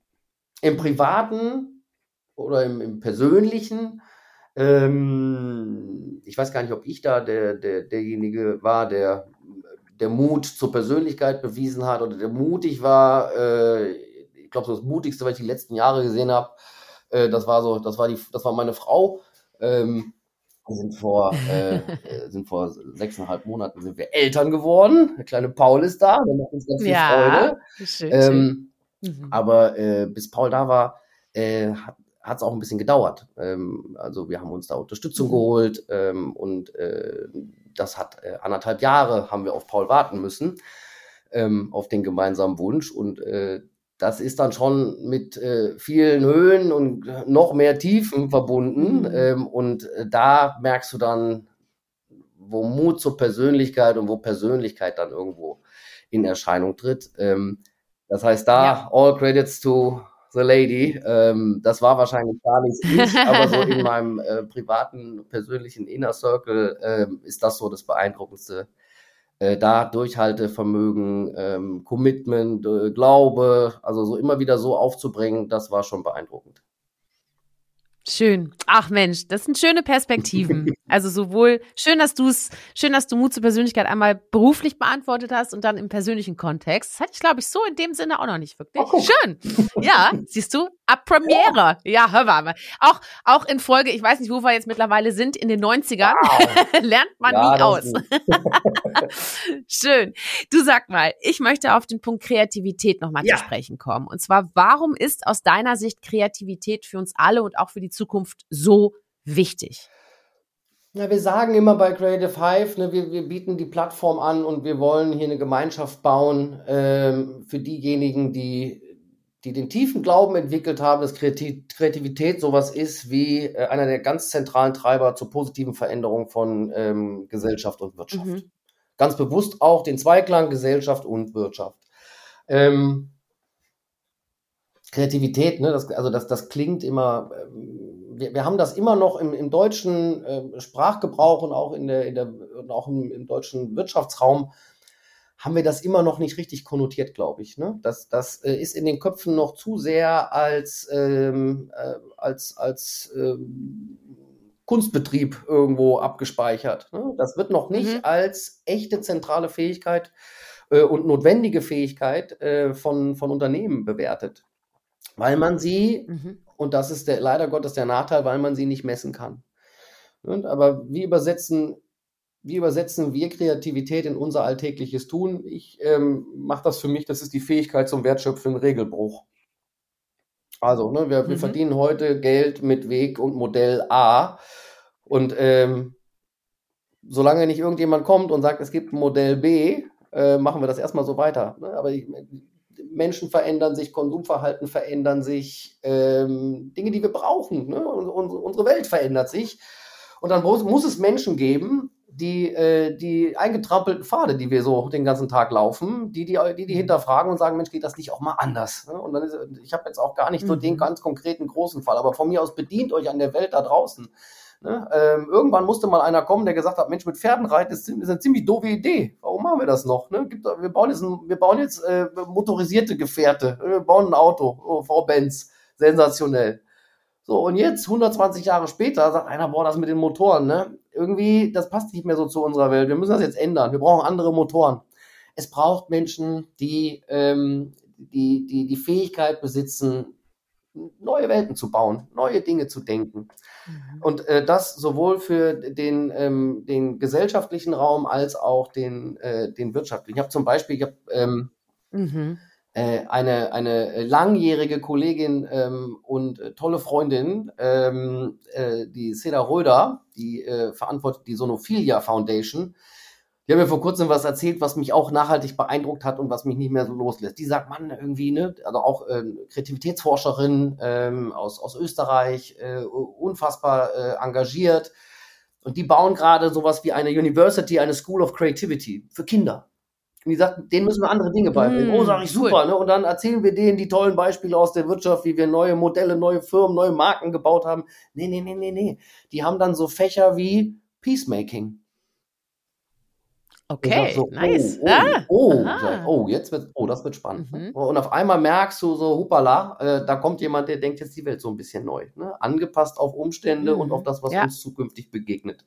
Speaker 3: Im Privaten oder im, im Persönlichen, ähm, ich weiß gar nicht, ob ich da der, der, derjenige war, der, der Mut zur Persönlichkeit bewiesen hat oder der mutig war. Äh, ich glaube, das Mutigste, was ich die letzten Jahre gesehen habe, äh, das war so, das war die, das war meine Frau. Ähm, wir sind vor, äh, sind vor sechseinhalb Monaten sind wir Eltern geworden. Der kleine Paul ist da, der macht uns ganz viel ja, Freude. Schön, ähm, schön. Mhm. Aber äh, bis Paul da war, äh, hat es auch ein bisschen gedauert. Ähm, also wir haben uns da Unterstützung mhm. geholt ähm, und äh, das hat äh, anderthalb Jahre haben wir auf Paul warten müssen, ähm, auf den gemeinsamen Wunsch. Und äh, das ist dann schon mit äh, vielen Höhen und noch mehr Tiefen verbunden. Mhm. Ähm, und äh, da merkst du dann, wo Mut zur Persönlichkeit und wo Persönlichkeit dann irgendwo in Erscheinung tritt. Ähm, das heißt, da ja. all credits to the lady. Ähm, das war wahrscheinlich gar nicht ich, aber so in meinem äh, privaten, persönlichen Inner Circle äh, ist das so das Beeindruckendste. Äh, da Durchhaltevermögen, ähm, Commitment, äh, Glaube, also so immer wieder so aufzubringen, das war schon beeindruckend.
Speaker 2: Schön. Ach Mensch, das sind schöne Perspektiven. Also sowohl schön, dass du es, schön, dass du Mut zur Persönlichkeit einmal beruflich beantwortet hast und dann im persönlichen Kontext. Das hatte ich, glaube ich, so in dem Sinne auch noch nicht wirklich. Oh, schön. Ja, siehst du, ab Premiere. Ja, hör mal. Auch, auch in Folge, ich weiß nicht, wo wir jetzt mittlerweile sind, in den 90ern, wow. lernt man ja, nie aus. schön. Du sag mal, ich möchte auf den Punkt Kreativität nochmal ja. zu sprechen kommen. Und zwar, warum ist aus deiner Sicht Kreativität für uns alle und auch für die Zukunft so wichtig?
Speaker 3: Ja, wir sagen immer bei Creative Hive, ne, wir, wir bieten die Plattform an und wir wollen hier eine Gemeinschaft bauen ähm, für diejenigen, die, die den tiefen Glauben entwickelt haben, dass Kreativität sowas ist wie äh, einer der ganz zentralen Treiber zur positiven Veränderung von ähm, Gesellschaft und Wirtschaft. Mhm. Ganz bewusst auch den Zweiklang Gesellschaft und Wirtschaft. Ähm, Kreativität, ne, das, also das, das klingt immer, ähm, wir, wir haben das immer noch im, im deutschen äh, Sprachgebrauch und auch in der, in der und auch im, im deutschen Wirtschaftsraum haben wir das immer noch nicht richtig konnotiert, glaube ich. Ne? Das, das äh, ist in den Köpfen noch zu sehr als, ähm, äh, als, als ähm, Kunstbetrieb irgendwo abgespeichert. Ne? Das wird noch nicht mhm. als echte zentrale Fähigkeit äh, und notwendige Fähigkeit äh, von, von Unternehmen bewertet. Weil man sie, mhm. und das ist der, leider Gottes der Nachteil, weil man sie nicht messen kann. Und, aber wie übersetzen wie übersetzen wir Kreativität in unser alltägliches Tun? Ich ähm, mache das für mich, das ist die Fähigkeit zum wertschöpfenden Regelbruch. Also, ne, wir, mhm. wir verdienen heute Geld mit Weg und Modell A. Und ähm, solange nicht irgendjemand kommt und sagt, es gibt ein Modell B, äh, machen wir das erstmal so weiter. Ne? Aber ich, Menschen verändern sich, Konsumverhalten verändern sich, ähm, Dinge, die wir brauchen. Ne? Unsere Welt verändert sich. Und dann muss, muss es Menschen geben, die, äh, die eingetrampelten Pfade, die wir so den ganzen Tag laufen, die die, die, die hinterfragen und sagen, Mensch, geht das nicht auch mal anders? Ne? Und dann ist, ich habe jetzt auch gar nicht so den mhm. ganz konkreten großen Fall, aber von mir aus bedient euch an der Welt da draußen. Ne? Ähm, irgendwann musste mal einer kommen, der gesagt hat, Mensch, mit Pferden reiten ist, ist eine ziemlich doofe Idee. Warum machen wir das noch? Ne? Gibt, wir bauen jetzt, wir bauen jetzt äh, motorisierte Gefährte. Wir bauen ein Auto, oh, Frau Benz. Sensationell. So, und jetzt, 120 Jahre später, sagt einer, boah, das mit den Motoren, ne? Irgendwie, das passt nicht mehr so zu unserer Welt. Wir müssen das jetzt ändern. Wir brauchen andere Motoren. Es braucht Menschen, die, ähm, die, die, die Fähigkeit besitzen, neue Welten zu bauen, neue Dinge zu denken. Mhm. Und äh, das sowohl für den, ähm, den gesellschaftlichen Raum als auch den, äh, den wirtschaftlichen. Ich habe zum Beispiel, ich habe ähm, mhm äh, eine, eine langjährige Kollegin ähm, und äh, tolle Freundin, ähm, äh, die Seda Röder, die äh, verantwortet die Sonophilia Foundation. Die haben mir vor kurzem was erzählt, was mich auch nachhaltig beeindruckt hat und was mich nicht mehr so loslässt. Die sagt, man, irgendwie, ne, also auch äh, Kreativitätsforscherin ähm, aus, aus Österreich, äh, unfassbar äh, engagiert. Und die bauen gerade sowas wie eine University, eine School of Creativity für Kinder. Und die sagt, denen müssen wir andere Dinge beibringen. Mm, oh, sage ich super. Cool. Ne? Und dann erzählen wir denen die tollen Beispiele aus der Wirtschaft, wie wir neue Modelle, neue Firmen, neue Marken gebaut haben. Nee, nee, nee, nee, nee. Die haben dann so Fächer wie Peacemaking.
Speaker 2: Okay, so, nice.
Speaker 3: Oh, ah, oh, oh, jetzt wird, oh, das wird spannend. Ne? Mhm. Und auf einmal merkst du so, hupala, äh, da kommt jemand, der denkt jetzt die Welt so ein bisschen neu, ne? angepasst auf Umstände mhm. und auf das, was ja. uns zukünftig begegnet.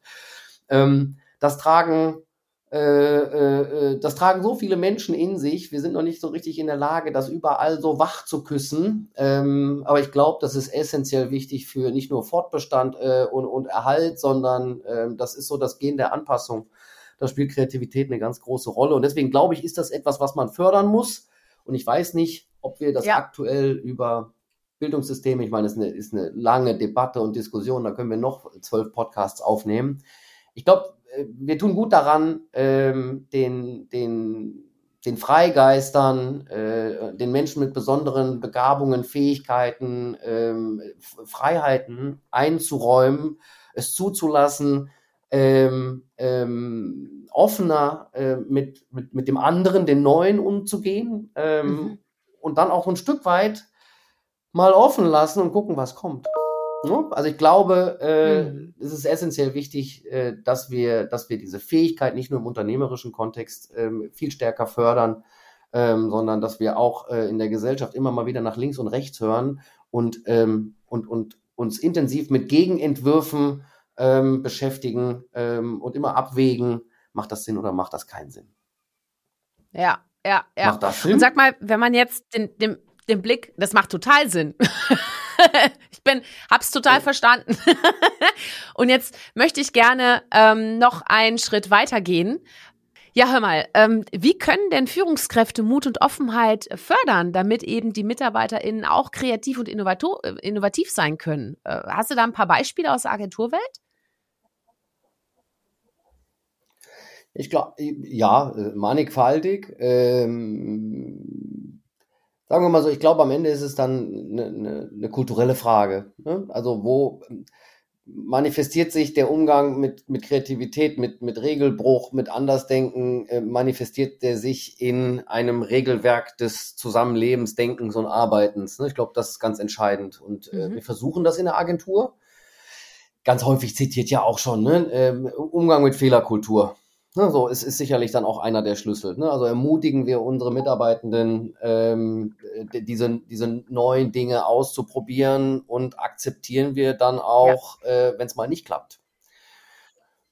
Speaker 3: Ähm, das tragen äh, äh, äh, das tragen so viele Menschen in sich. Wir sind noch nicht so richtig in der Lage, das überall so wach zu küssen. Ähm, aber ich glaube, das ist essentiell wichtig für nicht nur Fortbestand äh, und, und, Erhalt, sondern äh, das ist so das Gen der Anpassung. Da spielt Kreativität eine ganz große Rolle. Und deswegen glaube ich, ist das etwas, was man fördern muss. Und ich weiß nicht, ob wir das ja. aktuell über Bildungssysteme, ich meine, es ist eine, ist eine lange Debatte und Diskussion, da können wir noch zwölf Podcasts aufnehmen. Ich glaube, wir tun gut daran, ähm, den, den, den Freigeistern, äh, den Menschen mit besonderen Begabungen, Fähigkeiten, ähm, Freiheiten einzuräumen, es zuzulassen, ähm, ähm, offener äh, mit, mit, mit dem anderen, den Neuen umzugehen ähm, mhm. und dann auch ein Stück weit mal offen lassen und gucken, was kommt. Ne? Also ich glaube, äh, mhm. es ist essentiell wichtig, äh, dass wir, dass wir diese Fähigkeit nicht nur im unternehmerischen Kontext ähm, viel stärker fördern, ähm, sondern dass wir auch äh, in der Gesellschaft immer mal wieder nach links und rechts hören und, ähm, und, und uns intensiv mit Gegenentwürfen ähm, beschäftigen ähm, und immer abwägen, macht das Sinn oder macht das keinen Sinn.
Speaker 2: Ja, ja, ja. Macht das Sinn? Und sag mal, wenn man jetzt den, den, den Blick, das macht total Sinn. ich bin, hab's total verstanden. und jetzt möchte ich gerne ähm, noch einen Schritt weitergehen. Ja, hör mal, ähm, wie können denn Führungskräfte Mut und Offenheit fördern, damit eben die MitarbeiterInnen auch kreativ und innovativ sein können? Äh, hast du da ein paar Beispiele aus der Agenturwelt?
Speaker 3: Ich glaube, ja, äh, mannigfaltig. Ähm, sagen wir mal so, ich glaube, am Ende ist es dann eine, eine, eine kulturelle Frage. Ne? Also wo manifestiert sich der Umgang mit, mit Kreativität, mit, mit Regelbruch, mit Andersdenken, äh, manifestiert der sich in einem Regelwerk des Zusammenlebens, Denkens und Arbeitens. Ne? Ich glaube, das ist ganz entscheidend. Und äh, mhm. wir versuchen das in der Agentur. Ganz häufig zitiert ja auch schon, ne? ähm, Umgang mit Fehlerkultur. Ne, so ist, ist sicherlich dann auch einer der Schlüssel. Ne? Also ermutigen wir unsere Mitarbeitenden, ähm, diese, diese neuen Dinge auszuprobieren und akzeptieren wir dann auch, ja. äh, wenn es mal nicht klappt.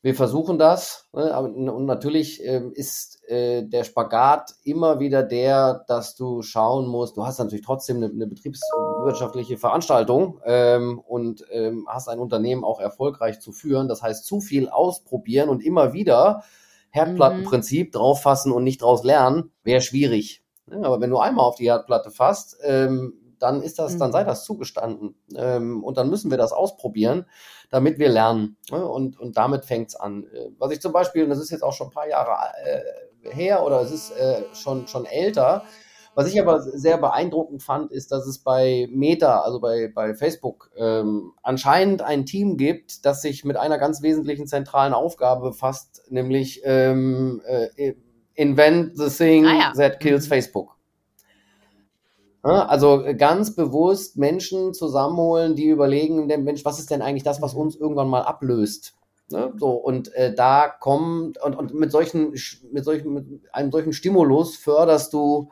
Speaker 3: Wir versuchen das ne? und natürlich äh, ist äh, der Spagat immer wieder der, dass du schauen musst, du hast natürlich trotzdem eine, eine betriebswirtschaftliche Veranstaltung ähm, und ähm, hast ein Unternehmen auch erfolgreich zu führen. Das heißt, zu viel ausprobieren und immer wieder Herdplattenprinzip mhm. drauf fassen und nicht draus lernen, wäre schwierig. Aber wenn du einmal auf die Herdplatte fasst, ähm, dann ist das, mhm. dann sei mhm. das zugestanden. Ähm, und dann müssen wir das ausprobieren, damit wir lernen. Und, und damit fängt's an. Äh, was ich zum Beispiel, und das ist jetzt auch schon ein paar Jahre äh, her oder es ist äh, schon, schon älter, was ich aber sehr beeindruckend fand, ist, dass es bei Meta, also bei, bei Facebook, ähm, anscheinend ein Team gibt, das sich mit einer ganz wesentlichen zentralen Aufgabe befasst, nämlich ähm, äh, Invent the Thing ah, ja. that kills mhm. Facebook. Also ganz bewusst Menschen zusammenholen, die überlegen, Mensch, was ist denn eigentlich das, was uns irgendwann mal ablöst? Ne? So, und äh, da kommen, und, und mit solchen, mit solchen, mit einem solchen Stimulus förderst du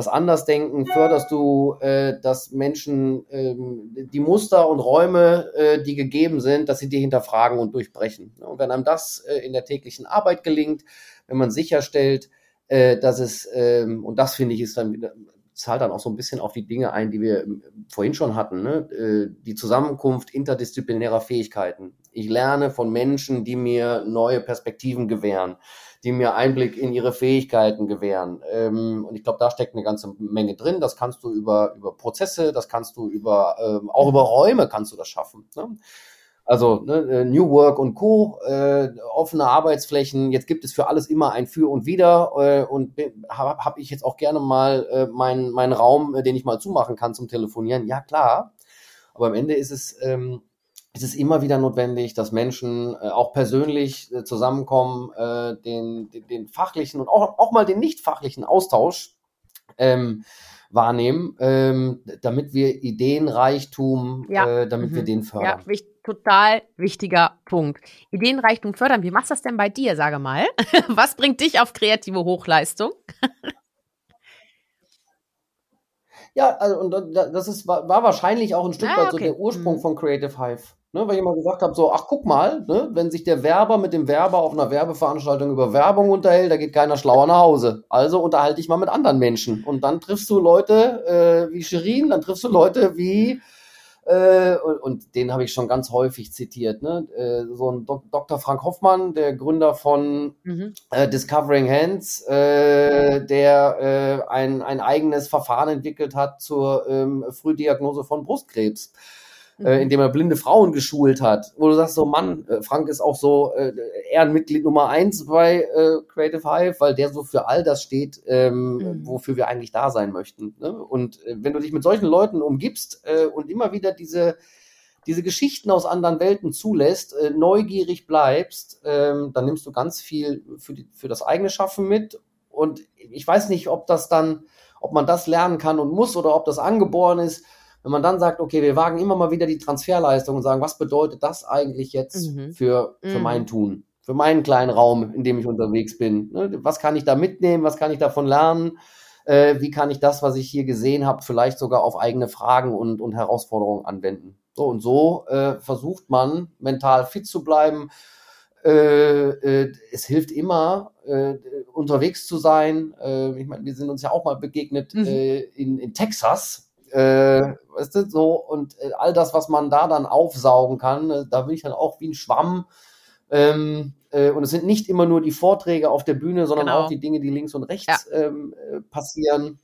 Speaker 3: das Andersdenken förderst du, äh, dass Menschen äh, die Muster und Räume, äh, die gegeben sind, dass sie die hinterfragen und durchbrechen. Und wenn einem das äh, in der täglichen Arbeit gelingt, wenn man sicherstellt, äh, dass es, äh, und das finde ich ist dann zahlt dann auch so ein bisschen auf die Dinge ein, die wir ähm, vorhin schon hatten, ne? Äh, die Zusammenkunft interdisziplinärer Fähigkeiten. Ich lerne von Menschen, die mir neue Perspektiven gewähren die mir Einblick in ihre Fähigkeiten gewähren. Ähm, und ich glaube, da steckt eine ganze Menge drin. Das kannst du über, über Prozesse, das kannst du über, ähm, auch über Räume kannst du das schaffen. Ne? Also ne, äh, New Work und Co., äh, offene Arbeitsflächen. Jetzt gibt es für alles immer ein Für und Wider. Äh, und habe hab ich jetzt auch gerne mal äh, meinen mein Raum, äh, den ich mal zumachen kann zum Telefonieren. Ja, klar. Aber am Ende ist es ähm, es ist immer wieder notwendig, dass Menschen äh, auch persönlich äh, zusammenkommen, äh, den, den, den, fachlichen und auch, auch mal den nicht fachlichen Austausch ähm, wahrnehmen, ähm, damit wir Ideenreichtum, ja. äh, damit mhm. wir den fördern.
Speaker 2: Ja, wichtig, total wichtiger Punkt. Ideenreichtum fördern. Wie machst du das denn bei dir, sage mal? Was bringt dich auf kreative Hochleistung?
Speaker 3: ja, also und das ist, war, war wahrscheinlich auch ein Stück ah, weit okay. so der Ursprung mhm. von Creative Hive. Ne, weil ich mal gesagt habe, so, ach guck mal, ne, wenn sich der Werber mit dem Werber auf einer Werbeveranstaltung über Werbung unterhält, da geht keiner schlauer nach Hause. Also unterhalte ich mal mit anderen Menschen. Und dann triffst du Leute äh, wie Shirin, dann triffst du Leute wie, äh, und, und den habe ich schon ganz häufig zitiert, ne? Äh, so ein Dok Dr. Frank Hoffmann, der Gründer von mhm. äh, Discovering Hands, äh, der äh, ein, ein eigenes Verfahren entwickelt hat zur ähm, Frühdiagnose von Brustkrebs äh, mhm. indem er blinde Frauen geschult hat, wo du sagst so, Mann, äh, Frank ist auch so äh, Ehrenmitglied Nummer eins bei äh, Creative Hive, weil der so für all das steht, ähm, mhm. wofür wir eigentlich da sein möchten. Ne? Und äh, wenn du dich mit solchen Leuten umgibst äh, und immer wieder diese diese Geschichten aus anderen Welten zulässt, äh, neugierig bleibst, ähm, dann nimmst du ganz viel für, die, für das eigene Schaffen mit. Und ich weiß nicht, ob das dann, ob man das lernen kann und muss oder ob das angeboren ist. Wenn man dann sagt, okay, wir wagen immer mal wieder die Transferleistung und sagen, was bedeutet das eigentlich jetzt mhm. für, für mhm. mein Tun, für meinen kleinen Raum, in dem ich unterwegs bin? Ne? Was kann ich da mitnehmen? Was kann ich davon lernen? Äh, wie kann ich das, was ich hier gesehen habe, vielleicht sogar auf eigene Fragen und, und Herausforderungen anwenden? So und so äh, versucht man mental fit zu bleiben. Äh, äh, es hilft immer, äh, unterwegs zu sein. Äh, ich meine, wir sind uns ja auch mal begegnet mhm. Äh, in, in Texas äh, weißt du, so, und äh, all das, was man da dann aufsaugen kann, äh, da bin ich dann auch wie ein Schwamm. Ähm, äh, und es sind nicht immer nur die Vorträge auf der Bühne, sondern genau. auch die Dinge, die links und rechts ja. ähm, äh, passieren,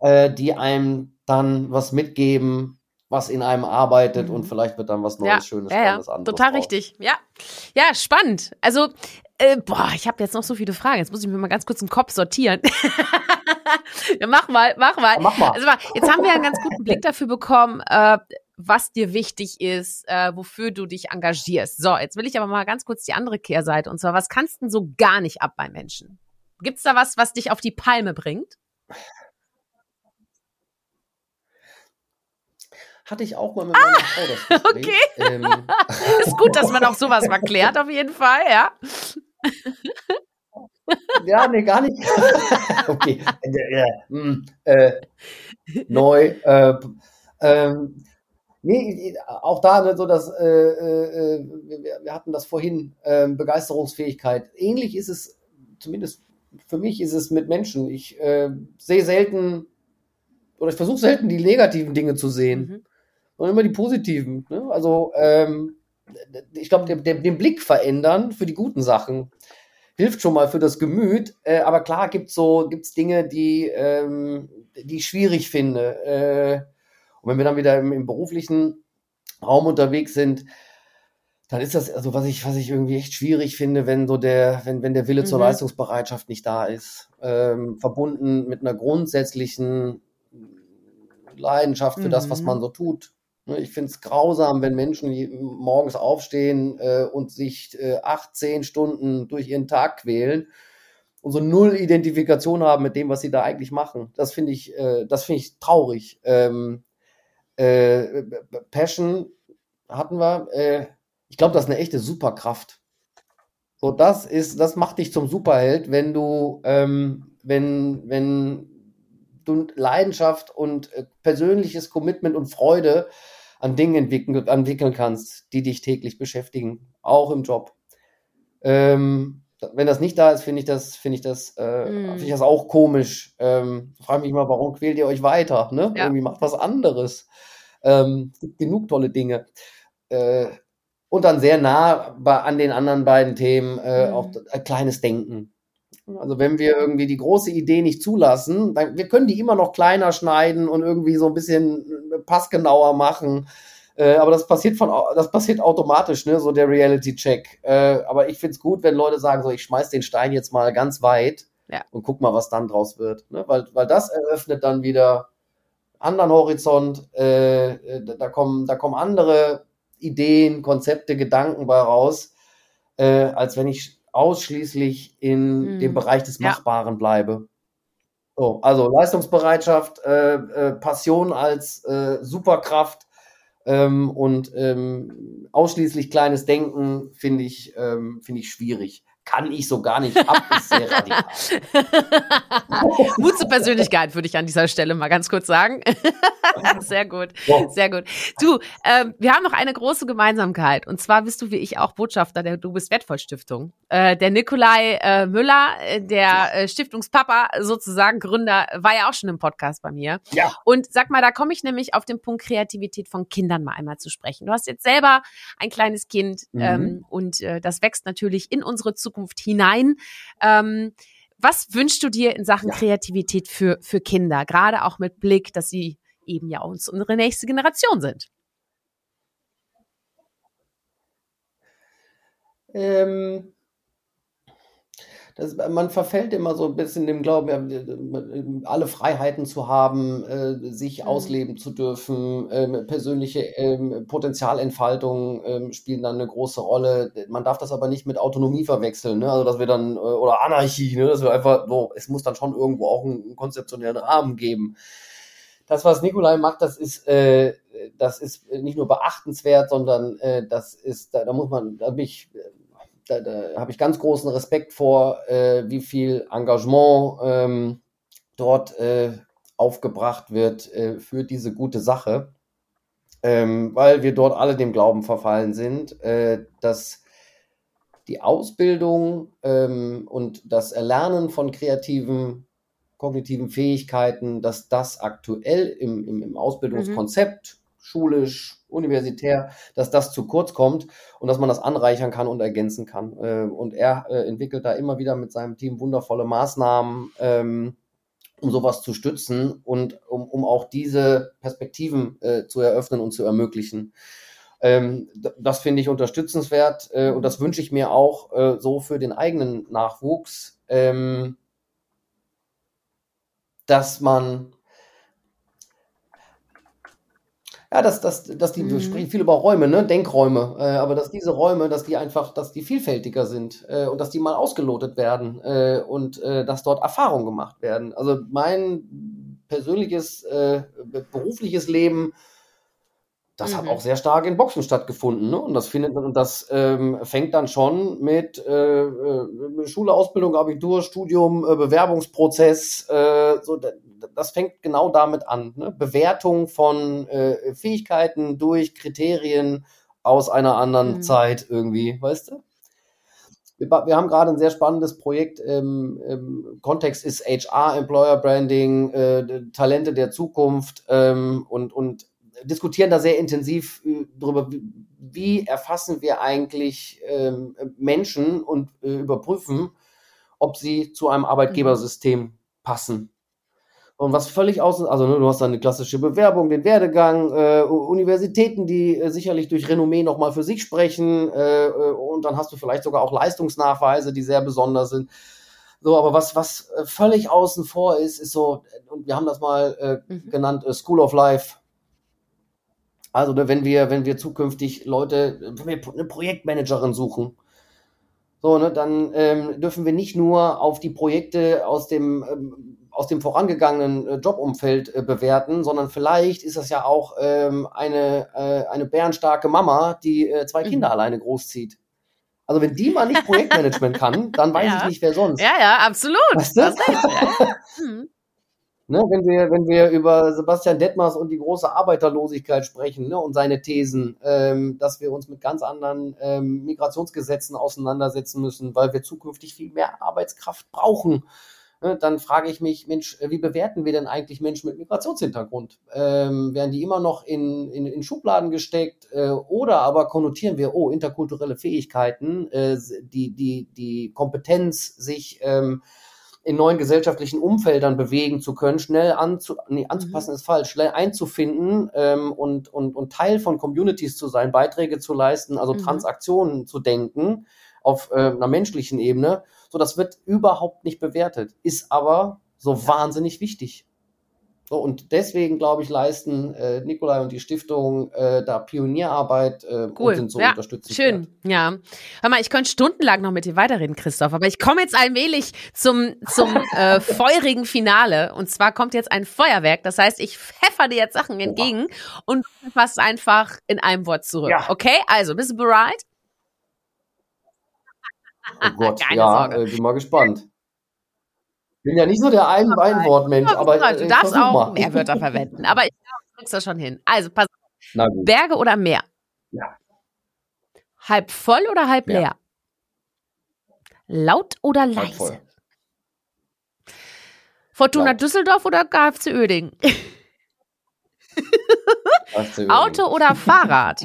Speaker 3: äh, die einem dann was mitgeben, was in einem arbeitet mhm. und vielleicht wird dann was Neues,
Speaker 2: ja,
Speaker 3: Schönes,
Speaker 2: ja,
Speaker 3: Spannendes
Speaker 2: ja. Total drauf. richtig, ja. Ja, spannend. Also, äh, boah, ich habe jetzt noch so viele Fragen. Jetzt muss ich mir mal ganz kurz im Kopf sortieren. ja, mach mal, mach mal.
Speaker 3: mach mal.
Speaker 2: Also, jetzt haben wir einen ganz guten Blick dafür bekommen, äh, was dir wichtig ist, äh, wofür du dich engagierst. So, jetzt will ich aber mal ganz kurz die andere Kehrseite. Und zwar, was kannst du denn so gar nicht ab bei Menschen? Gibt's da was, was dich auf die Palme bringt?
Speaker 3: Hatte ich auch mal mit meiner ah, Frau das Gespräch.
Speaker 2: Okay. Ähm. ist gut, dass man auch sowas mal klärt, auf jeden Fall, ja.
Speaker 3: ja, nee, gar nicht. okay. Hm, äh, neu. Äh, ähm, nee, auch da ne, so dass äh, äh, wir, wir, hatten das vorhin äh, Begeisterungsfähigkeit. Ähnlich ist es zumindest für mich ist es mit Menschen. Ich äh, sehe selten oder ich versuche selten die negativen Dinge zu sehen, mhm. Sondern immer die positiven. Ne? Also ähm, ich glaube, den, den, Blick verändern für die guten Sachen hilft schon mal für das Gemüt. Äh, aber klar gibt es so gibt's Dinge, die, ähm, die ich schwierig finde. Äh, und wenn wir dann wieder im, im beruflichen Raum unterwegs sind, dann ist das, also was ich, was ich irgendwie echt schwierig finde, wenn so der, wenn, wenn der Wille mhm. zur Leistungsbereitschaft nicht da ist, ähm, verbunden mit einer grundsätzlichen Leidenschaft für mhm. das, was mhm. man so tut. Ne, ich finde es grausam, wenn Menschen morgens aufstehen äh, und sich äh, acht, zehn Stunden durch ihren Tag quälen und so null Identifikation haben mit dem, was sie da eigentlich machen. Das finde ich, äh, das finde ich traurig. Ähm, äh, Passion hatten wir. Ich glaube, das ist eine echte Superkraft. So, das ist, das macht dich zum Superheld, wenn du, ähm, wenn, wenn du Leidenschaft und äh, persönliches Commitment und Freude an Dingen entwickeln, entwickeln kannst, die dich täglich beschäftigen, auch im Job. Ähm, wenn das nicht da ist, finde ich das, finde ich das, äh, mm. finde ich das auch komisch. Ähm, frage mich mal, warum quält ihr euch weiter? Ne? Ja. Irgendwie macht was anderes. Ähm, gibt genug tolle Dinge. Äh, und dann sehr nah bei, an den anderen beiden Themen äh, mhm. auch ein kleines Denken. Also wenn wir irgendwie die große Idee nicht zulassen, dann, wir können die immer noch kleiner schneiden und irgendwie so ein bisschen äh, passgenauer machen. Äh, aber das passiert von, das passiert automatisch, ne, so der Reality-Check. Äh, aber ich finde es gut, wenn Leute sagen, so, ich schmeiß den Stein jetzt mal ganz weit ja. und guck mal, was dann draus wird. Ne? Weil, weil das eröffnet dann wieder anderen Horizont. Äh, äh da kommen, da kommen andere Ideen, Konzepte, Gedanken bei raus, äh, als wenn ich ausschließlich in mhm. dem Bereich des Machbaren ja. bleibe. So, also Leistungsbereitschaft, äh, äh, Passion als äh, Superkraft ähm, und ähm, ausschließlich kleines Denken finde ich, ähm, finde ich schwierig kann ich so gar nicht ab, ist sehr radikal.
Speaker 2: Mut zur Persönlichkeit würde ich an dieser Stelle mal ganz kurz sagen. sehr gut, sehr gut. Du, ähm, wir haben noch eine große Gemeinsamkeit und zwar bist du wie ich auch Botschafter der Du bist wertvoll Stiftung. Äh, der Nikolai äh, Müller, äh, der äh, Stiftungspapa sozusagen Gründer, war ja auch schon im Podcast bei mir. Ja. Und sag mal, da komme ich nämlich auf den Punkt Kreativität von Kindern mal einmal zu sprechen. Du hast jetzt selber ein kleines Kind mhm. ähm, und äh, das wächst natürlich in unsere Zukunft Zukunft hinein. Ähm, was wünschst du dir in Sachen ja. Kreativität für, für Kinder, gerade auch mit Blick, dass sie eben ja uns unsere nächste Generation sind?
Speaker 3: Ähm, das, man verfällt immer so ein bisschen dem Glauben, alle Freiheiten zu haben, äh, sich mhm. ausleben zu dürfen, ähm, persönliche ähm, Potenzialentfaltung ähm, spielen dann eine große Rolle. Man darf das aber nicht mit Autonomie verwechseln, ne? also dass wir dann, äh, oder Anarchie, ne? dass wir einfach, so, es muss dann schon irgendwo auch einen konzeptionellen Rahmen geben. Das, was Nikolai macht, das ist, äh, das ist nicht nur beachtenswert, sondern äh, das ist, da, da muss man, da bin ich da, da habe ich ganz großen Respekt vor, äh, wie viel Engagement ähm, dort äh, aufgebracht wird äh, für diese gute Sache, ähm, weil wir dort alle dem Glauben verfallen sind, äh, dass die Ausbildung ähm, und das Erlernen von kreativen, kognitiven Fähigkeiten, dass das aktuell im, im, im Ausbildungskonzept mhm schulisch, universitär, dass das zu kurz kommt und dass man das anreichern kann und ergänzen kann. Äh, und er äh, entwickelt da immer wieder mit seinem Team wundervolle Maßnahmen, ähm, um sowas zu stützen und um, um auch diese Perspektiven äh, zu eröffnen und zu ermöglichen. Ähm, das finde ich unterstützenswert und das wünsche ich mir auch so für den eigenen Nachwuchs, ähm, dass man ja, dass, dass, dass die, mhm. wir sprechen viel über Räume, ne? Denkräume, äh, aber dass diese Räume, dass die einfach, dass die vielfältiger sind äh, und dass die mal ausgelotet werden äh, und äh, dass dort Erfahrungen gemacht werden. Also mein persönliches äh, berufliches Leben das mhm. hat auch sehr stark in Boxen stattgefunden. Ne? Und das findet und das ähm, fängt dann schon mit äh, äh, Schule, Ausbildung, Abitur, Studium, äh, Bewerbungsprozess. Äh, so, das fängt genau damit an. Ne? Bewertung von äh, Fähigkeiten durch Kriterien aus einer anderen mhm. Zeit irgendwie, weißt du? Wir, wir haben gerade ein sehr spannendes Projekt. Ähm, im Kontext ist HR, Employer Branding, äh, Talente der Zukunft ähm, und, und diskutieren da sehr intensiv äh, darüber, wie erfassen wir eigentlich ähm, Menschen und äh, überprüfen, ob sie zu einem Arbeitgebersystem mhm. passen. Und was völlig außen, also ne, du hast dann eine klassische Bewerbung, den Werdegang, äh, Universitäten, die äh, sicherlich durch Renommee nochmal für sich sprechen, äh, äh, und dann hast du vielleicht sogar auch Leistungsnachweise, die sehr besonders sind. So, aber was, was völlig außen vor ist, ist so, und wir haben das mal mhm. genannt, School of Life. Also, ne, wenn wir, wenn wir zukünftig Leute, wenn wir eine Projektmanagerin suchen, so, ne, dann ähm, dürfen wir nicht nur auf die Projekte aus dem, ähm, aus dem vorangegangenen äh, Jobumfeld äh, bewerten, sondern vielleicht ist das ja auch ähm, eine, äh, eine bärenstarke Mama, die äh, zwei Kinder mhm. alleine großzieht. Also wenn die mal nicht Projektmanagement kann, dann weiß ja. ich nicht, wer sonst.
Speaker 2: Ja, ja, absolut. Weißt du? Das heißt, ja.
Speaker 3: hm. Ne, wenn, wir, wenn wir über Sebastian Detmers und die große Arbeiterlosigkeit sprechen ne, und seine Thesen, ähm, dass wir uns mit ganz anderen ähm, Migrationsgesetzen auseinandersetzen müssen, weil wir zukünftig viel mehr Arbeitskraft brauchen, ne, dann frage ich mich, Mensch, wie bewerten wir denn eigentlich Menschen mit Migrationshintergrund? Ähm, werden die immer noch in, in, in Schubladen gesteckt äh, oder aber konnotieren wir, oh, interkulturelle Fähigkeiten, äh, die, die, die Kompetenz, sich ähm, in neuen gesellschaftlichen Umfeldern bewegen zu können, schnell anzu, nee, anzupassen mhm. ist falsch, schnell einzufinden ähm, und, und, und Teil von Communities zu sein, Beiträge zu leisten, also mhm. Transaktionen zu denken auf äh, einer menschlichen Ebene. So, das wird überhaupt nicht bewertet, ist aber so wahnsinnig wichtig. So, und deswegen, glaube ich, leisten äh, Nikolai und die Stiftung äh, da Pionierarbeit äh, cool. und sind so
Speaker 2: ja,
Speaker 3: unterstützt.
Speaker 2: Schön, ja. Hör mal, ich könnte stundenlang noch mit dir weiterreden, Christoph, aber ich komme jetzt allmählich zum, zum äh, feurigen Finale. Und zwar kommt jetzt ein Feuerwerk. Das heißt, ich pfeffer dir jetzt Sachen entgegen Oha. und fass einfach in einem Wort zurück. Ja. Okay, also, bist du bereit?
Speaker 3: Oh Gott, Keine ja, äh, bin mal gespannt bin ja nicht so der ein Einwortmensch, aber
Speaker 2: äh, du darfst auch mehr Wörter verwenden. Aber ich glaube, du kriegst das schon hin. Also pass auf. Berge oder Meer?
Speaker 3: Ja.
Speaker 2: Halb voll oder halb ja. leer? Laut oder leise? Fortuna Laut. Düsseldorf oder KFC Oeding? Auto oder Fahrrad?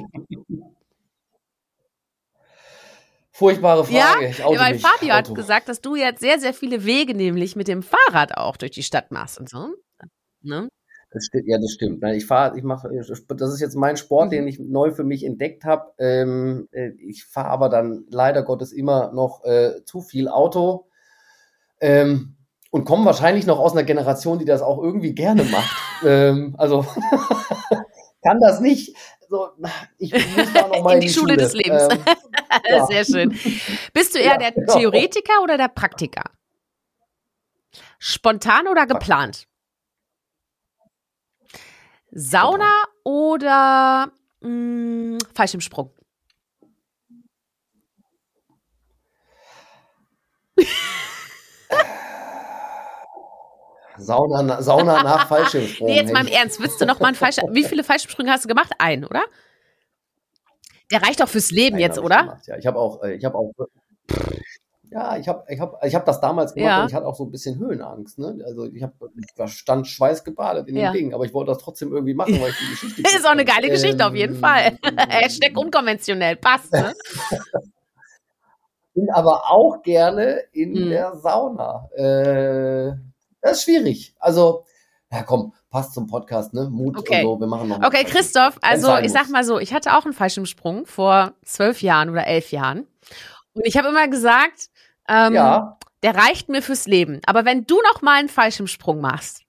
Speaker 3: Furchtbare Frage.
Speaker 2: Ja, weil Fabio Auto. hat gesagt, dass du jetzt sehr, sehr viele Wege nämlich mit dem Fahrrad auch durch die Stadt machst und so.
Speaker 3: Ne? Das stimmt, ja, das stimmt. Ich fahre, ich mache, das ist jetzt mein Sport, mhm. den ich neu für mich entdeckt habe. Ähm, äh, ich fahre aber dann leider Gottes immer noch äh, zu viel Auto ähm, und komme wahrscheinlich noch aus einer Generation, die das auch irgendwie gerne macht. ähm, also kann das nicht so, ich muss da noch mal
Speaker 2: in, in die, Schule, Schule, des Lebens. Ähm, ja. Sehr schön. Bist du eher ja, der genau. Theoretiker oder der Praktiker? Spontan oder geplant? Sauna oder mh, mm, Fallschirmsprung?
Speaker 3: Sauna, Sauna nach Fallschirmsprung.
Speaker 2: nee, jetzt mal im Ernst. Willst du noch mal einen Fallschirm? Wie viele Fallschirmsprünge hast du gemacht? Einen, oder? Der reicht doch fürs Leben Einen jetzt, oder?
Speaker 3: Gemacht, ja, ich habe auch, äh, ich habe auch, ja, ich habe, ich habe, ich habe das damals gemacht ja. und ich hatte auch so ein bisschen Höhenangst. Ne? Also ich habe, ich stand schweißgebadet in ja. dem Ding, aber ich wollte das trotzdem irgendwie machen, weil ich die Geschichte.
Speaker 2: ist auch eine geile Geschichte ähm, auf jeden ähm, Fall. Hashtag unkonventionell, passt. Ne?
Speaker 3: Bin aber auch gerne in hm. der Sauna. Äh, das ist schwierig. Also, ja komm, passt zum Podcast, ne? Mut
Speaker 2: okay.
Speaker 3: und so. Wir machen noch.
Speaker 2: Okay, Christoph, also ich sag mal so, ich hatte auch einen Fallschirmsprung vor zwölf Jahren oder elf Jahren. Und ich habe immer gesagt, ähm, ja. der reicht mir fürs Leben. Aber wenn du noch mal einen Fallschirmsprung machst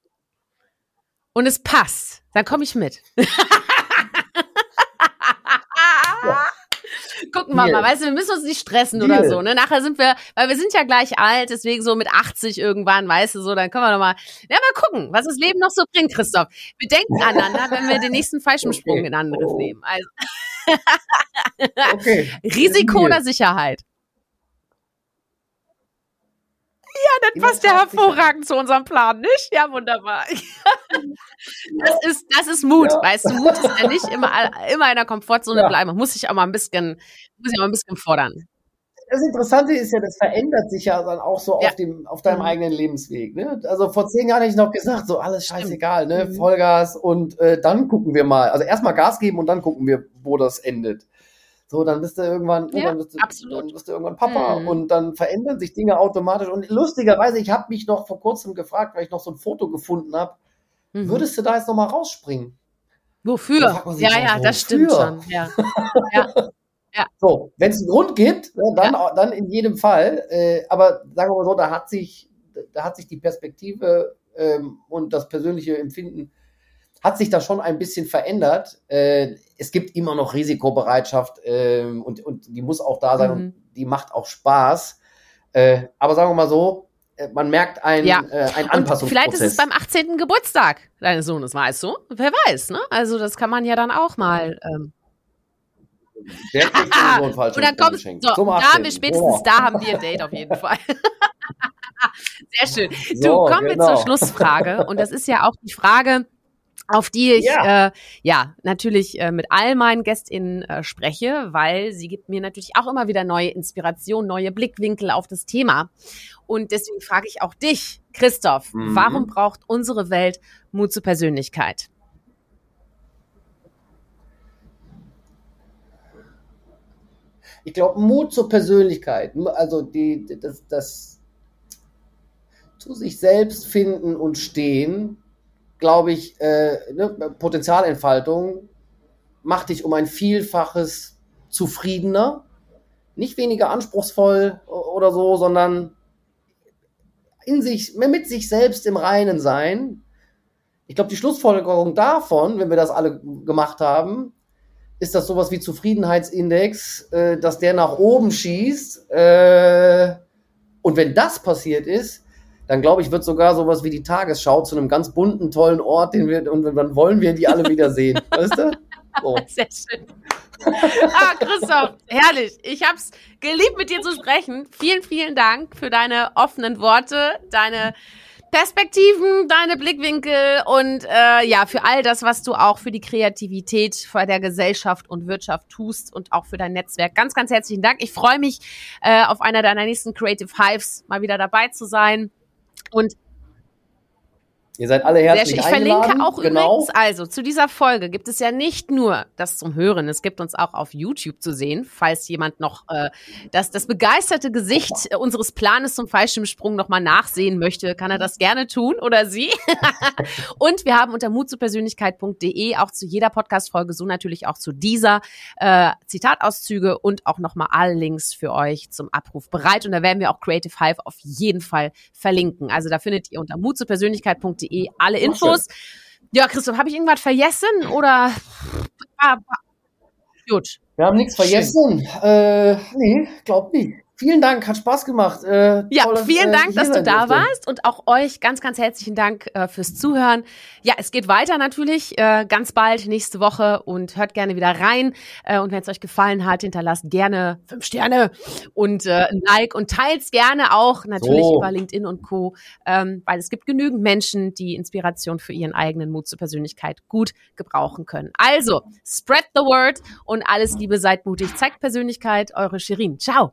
Speaker 2: und es passt, dann komme ich mit. Gucken wir mal. Weißt du, wir müssen uns nicht stressen Deal. oder so. Ne? Nachher sind wir, weil wir sind ja gleich alt, deswegen so mit 80 irgendwann, weißt du, so, dann können wir noch mal, ja, mal gucken, was das Leben noch so bringt, Christoph. Wir denken aneinander, wenn wir den nächsten Fallschirmsprung okay. in Angriff oh. nehmen. Also. okay. Risiko oder Sicherheit? Ja, das passt ja hervorragend zu unserem Plan, nicht? Ja, wunderbar. Das ist, das ist Mut, ja. weißt du, Mut ist ja nicht immer, immer in der Komfortzone ja. bleiben. Man muss sich auch mal ein bisschen, muss auch mal ein bisschen fordern.
Speaker 3: Das Interessante ist ja, das verändert sich ja dann auch so ja. auf dem, auf deinem mhm. eigenen Lebensweg. Ne? Also vor zehn Jahren hätte ich noch gesagt, so alles scheißegal, ne? Mhm. Vollgas und äh, dann gucken wir mal. Also erstmal Gas geben und dann gucken wir, wo das endet. So, dann bist du irgendwann, ja, dann, bist du, absolut. dann bist du irgendwann Papa mhm. und dann verändern sich Dinge automatisch. Und lustigerweise, ich habe mich noch vor kurzem gefragt, weil ich noch so ein Foto gefunden habe, mhm. würdest du da jetzt nochmal rausspringen?
Speaker 2: Wofür? Ja, ja, wofür? das stimmt schon. Ja. ja.
Speaker 3: ja. So, wenn es einen Grund gibt, ne, dann, dann in jedem Fall. Äh, aber sagen wir mal so, da hat sich, da hat sich die Perspektive ähm, und das persönliche Empfinden hat sich da schon ein bisschen verändert. Äh, es gibt immer noch Risikobereitschaft äh, und, und die muss auch da sein mhm. und die macht auch Spaß. Äh, aber sagen wir mal so, äh, man merkt ein, ja. äh, ein Anpassungsprozess. Und
Speaker 2: vielleicht ist es beim 18. Geburtstag deines Sohnes, weißt du? Wer weiß, ne? Also das kann man ja dann auch mal. Ähm
Speaker 3: der kriegt so ein falsches
Speaker 2: Und dann kommst, so, da haben wir spätestens oh. da haben wir ein Date auf jeden Fall. Sehr schön. Du, so, kommen genau. wir zur Schlussfrage. Und das ist ja auch die Frage, auf die ich ja, äh, ja natürlich äh, mit all meinen GästInnen äh, spreche, weil sie gibt mir natürlich auch immer wieder neue Inspiration, neue Blickwinkel auf das Thema. Und deswegen frage ich auch dich, Christoph, mhm. warum braucht unsere Welt Mut zur Persönlichkeit?
Speaker 3: Ich glaube, Mut zur Persönlichkeit, also die, das, das zu sich selbst finden und stehen, glaube ich, äh, ne, Potenzialentfaltung macht dich um ein Vielfaches zufriedener, nicht weniger anspruchsvoll oder so, sondern in sich, mit sich selbst im Reinen sein. Ich glaube, die Schlussfolgerung davon, wenn wir das alle gemacht haben, ist das sowas wie Zufriedenheitsindex, äh, dass der nach oben schießt. Äh, und wenn das passiert ist, dann glaube ich, wird sogar sowas wie die Tagesschau zu einem ganz bunten, tollen Ort, den wir, und dann wollen wir die alle wieder sehen. weißt du?
Speaker 2: So. Sehr schön. ah, Christoph, herrlich. Ich habe es geliebt, mit dir zu sprechen. Vielen, vielen Dank für deine offenen Worte, deine Perspektiven, deine Blickwinkel und äh, ja, für all das, was du auch für die Kreativität vor der Gesellschaft und Wirtschaft tust und auch für dein Netzwerk. Ganz, ganz herzlichen Dank. Ich freue mich, äh, auf einer deiner nächsten Creative Hives mal wieder dabei zu sein. Und
Speaker 3: Ihr seid alle herzlich
Speaker 2: Sehr schön. Ich verlinke auch genau. übrigens, also zu dieser Folge gibt es ja nicht nur das zum Hören, es gibt uns auch auf YouTube zu sehen, falls jemand noch äh, das, das begeisterte Gesicht unseres Planes zum Fallschirmsprung nochmal nachsehen möchte, kann er das gerne tun oder sie. und wir haben unter mutzupersönlichkeit.de auch zu jeder Podcast-Folge, so natürlich auch zu dieser, äh, Zitatauszüge und auch nochmal alle Links für euch zum Abruf bereit. Und da werden wir auch Creative Hive auf jeden Fall verlinken. Also da findet ihr unter mutzupersönlichkeit.de www.ftf.de alle Infos. Ja, Christoph, habe ich irgendwas vergessen oder?
Speaker 3: Gut. Wir haben nichts vergessen. Äh, nee, glaub nicht. Vielen Dank, hat Spaß gemacht.
Speaker 2: Äh, ja, toll, vielen äh, Dank, dass du da durfte. warst und auch euch ganz, ganz herzlichen Dank äh, fürs Zuhören. Ja, es geht weiter natürlich äh, ganz bald nächste Woche und hört gerne wieder rein. Äh, und wenn es euch gefallen hat, hinterlasst gerne fünf Sterne und äh, ein Like und teilt gerne auch natürlich so. über LinkedIn und Co. Ähm, weil es gibt genügend Menschen, die Inspiration für ihren eigenen Mut zur Persönlichkeit gut gebrauchen können. Also, spread the word und alles Liebe, seid mutig, zeigt Persönlichkeit, eure Shirin. Ciao.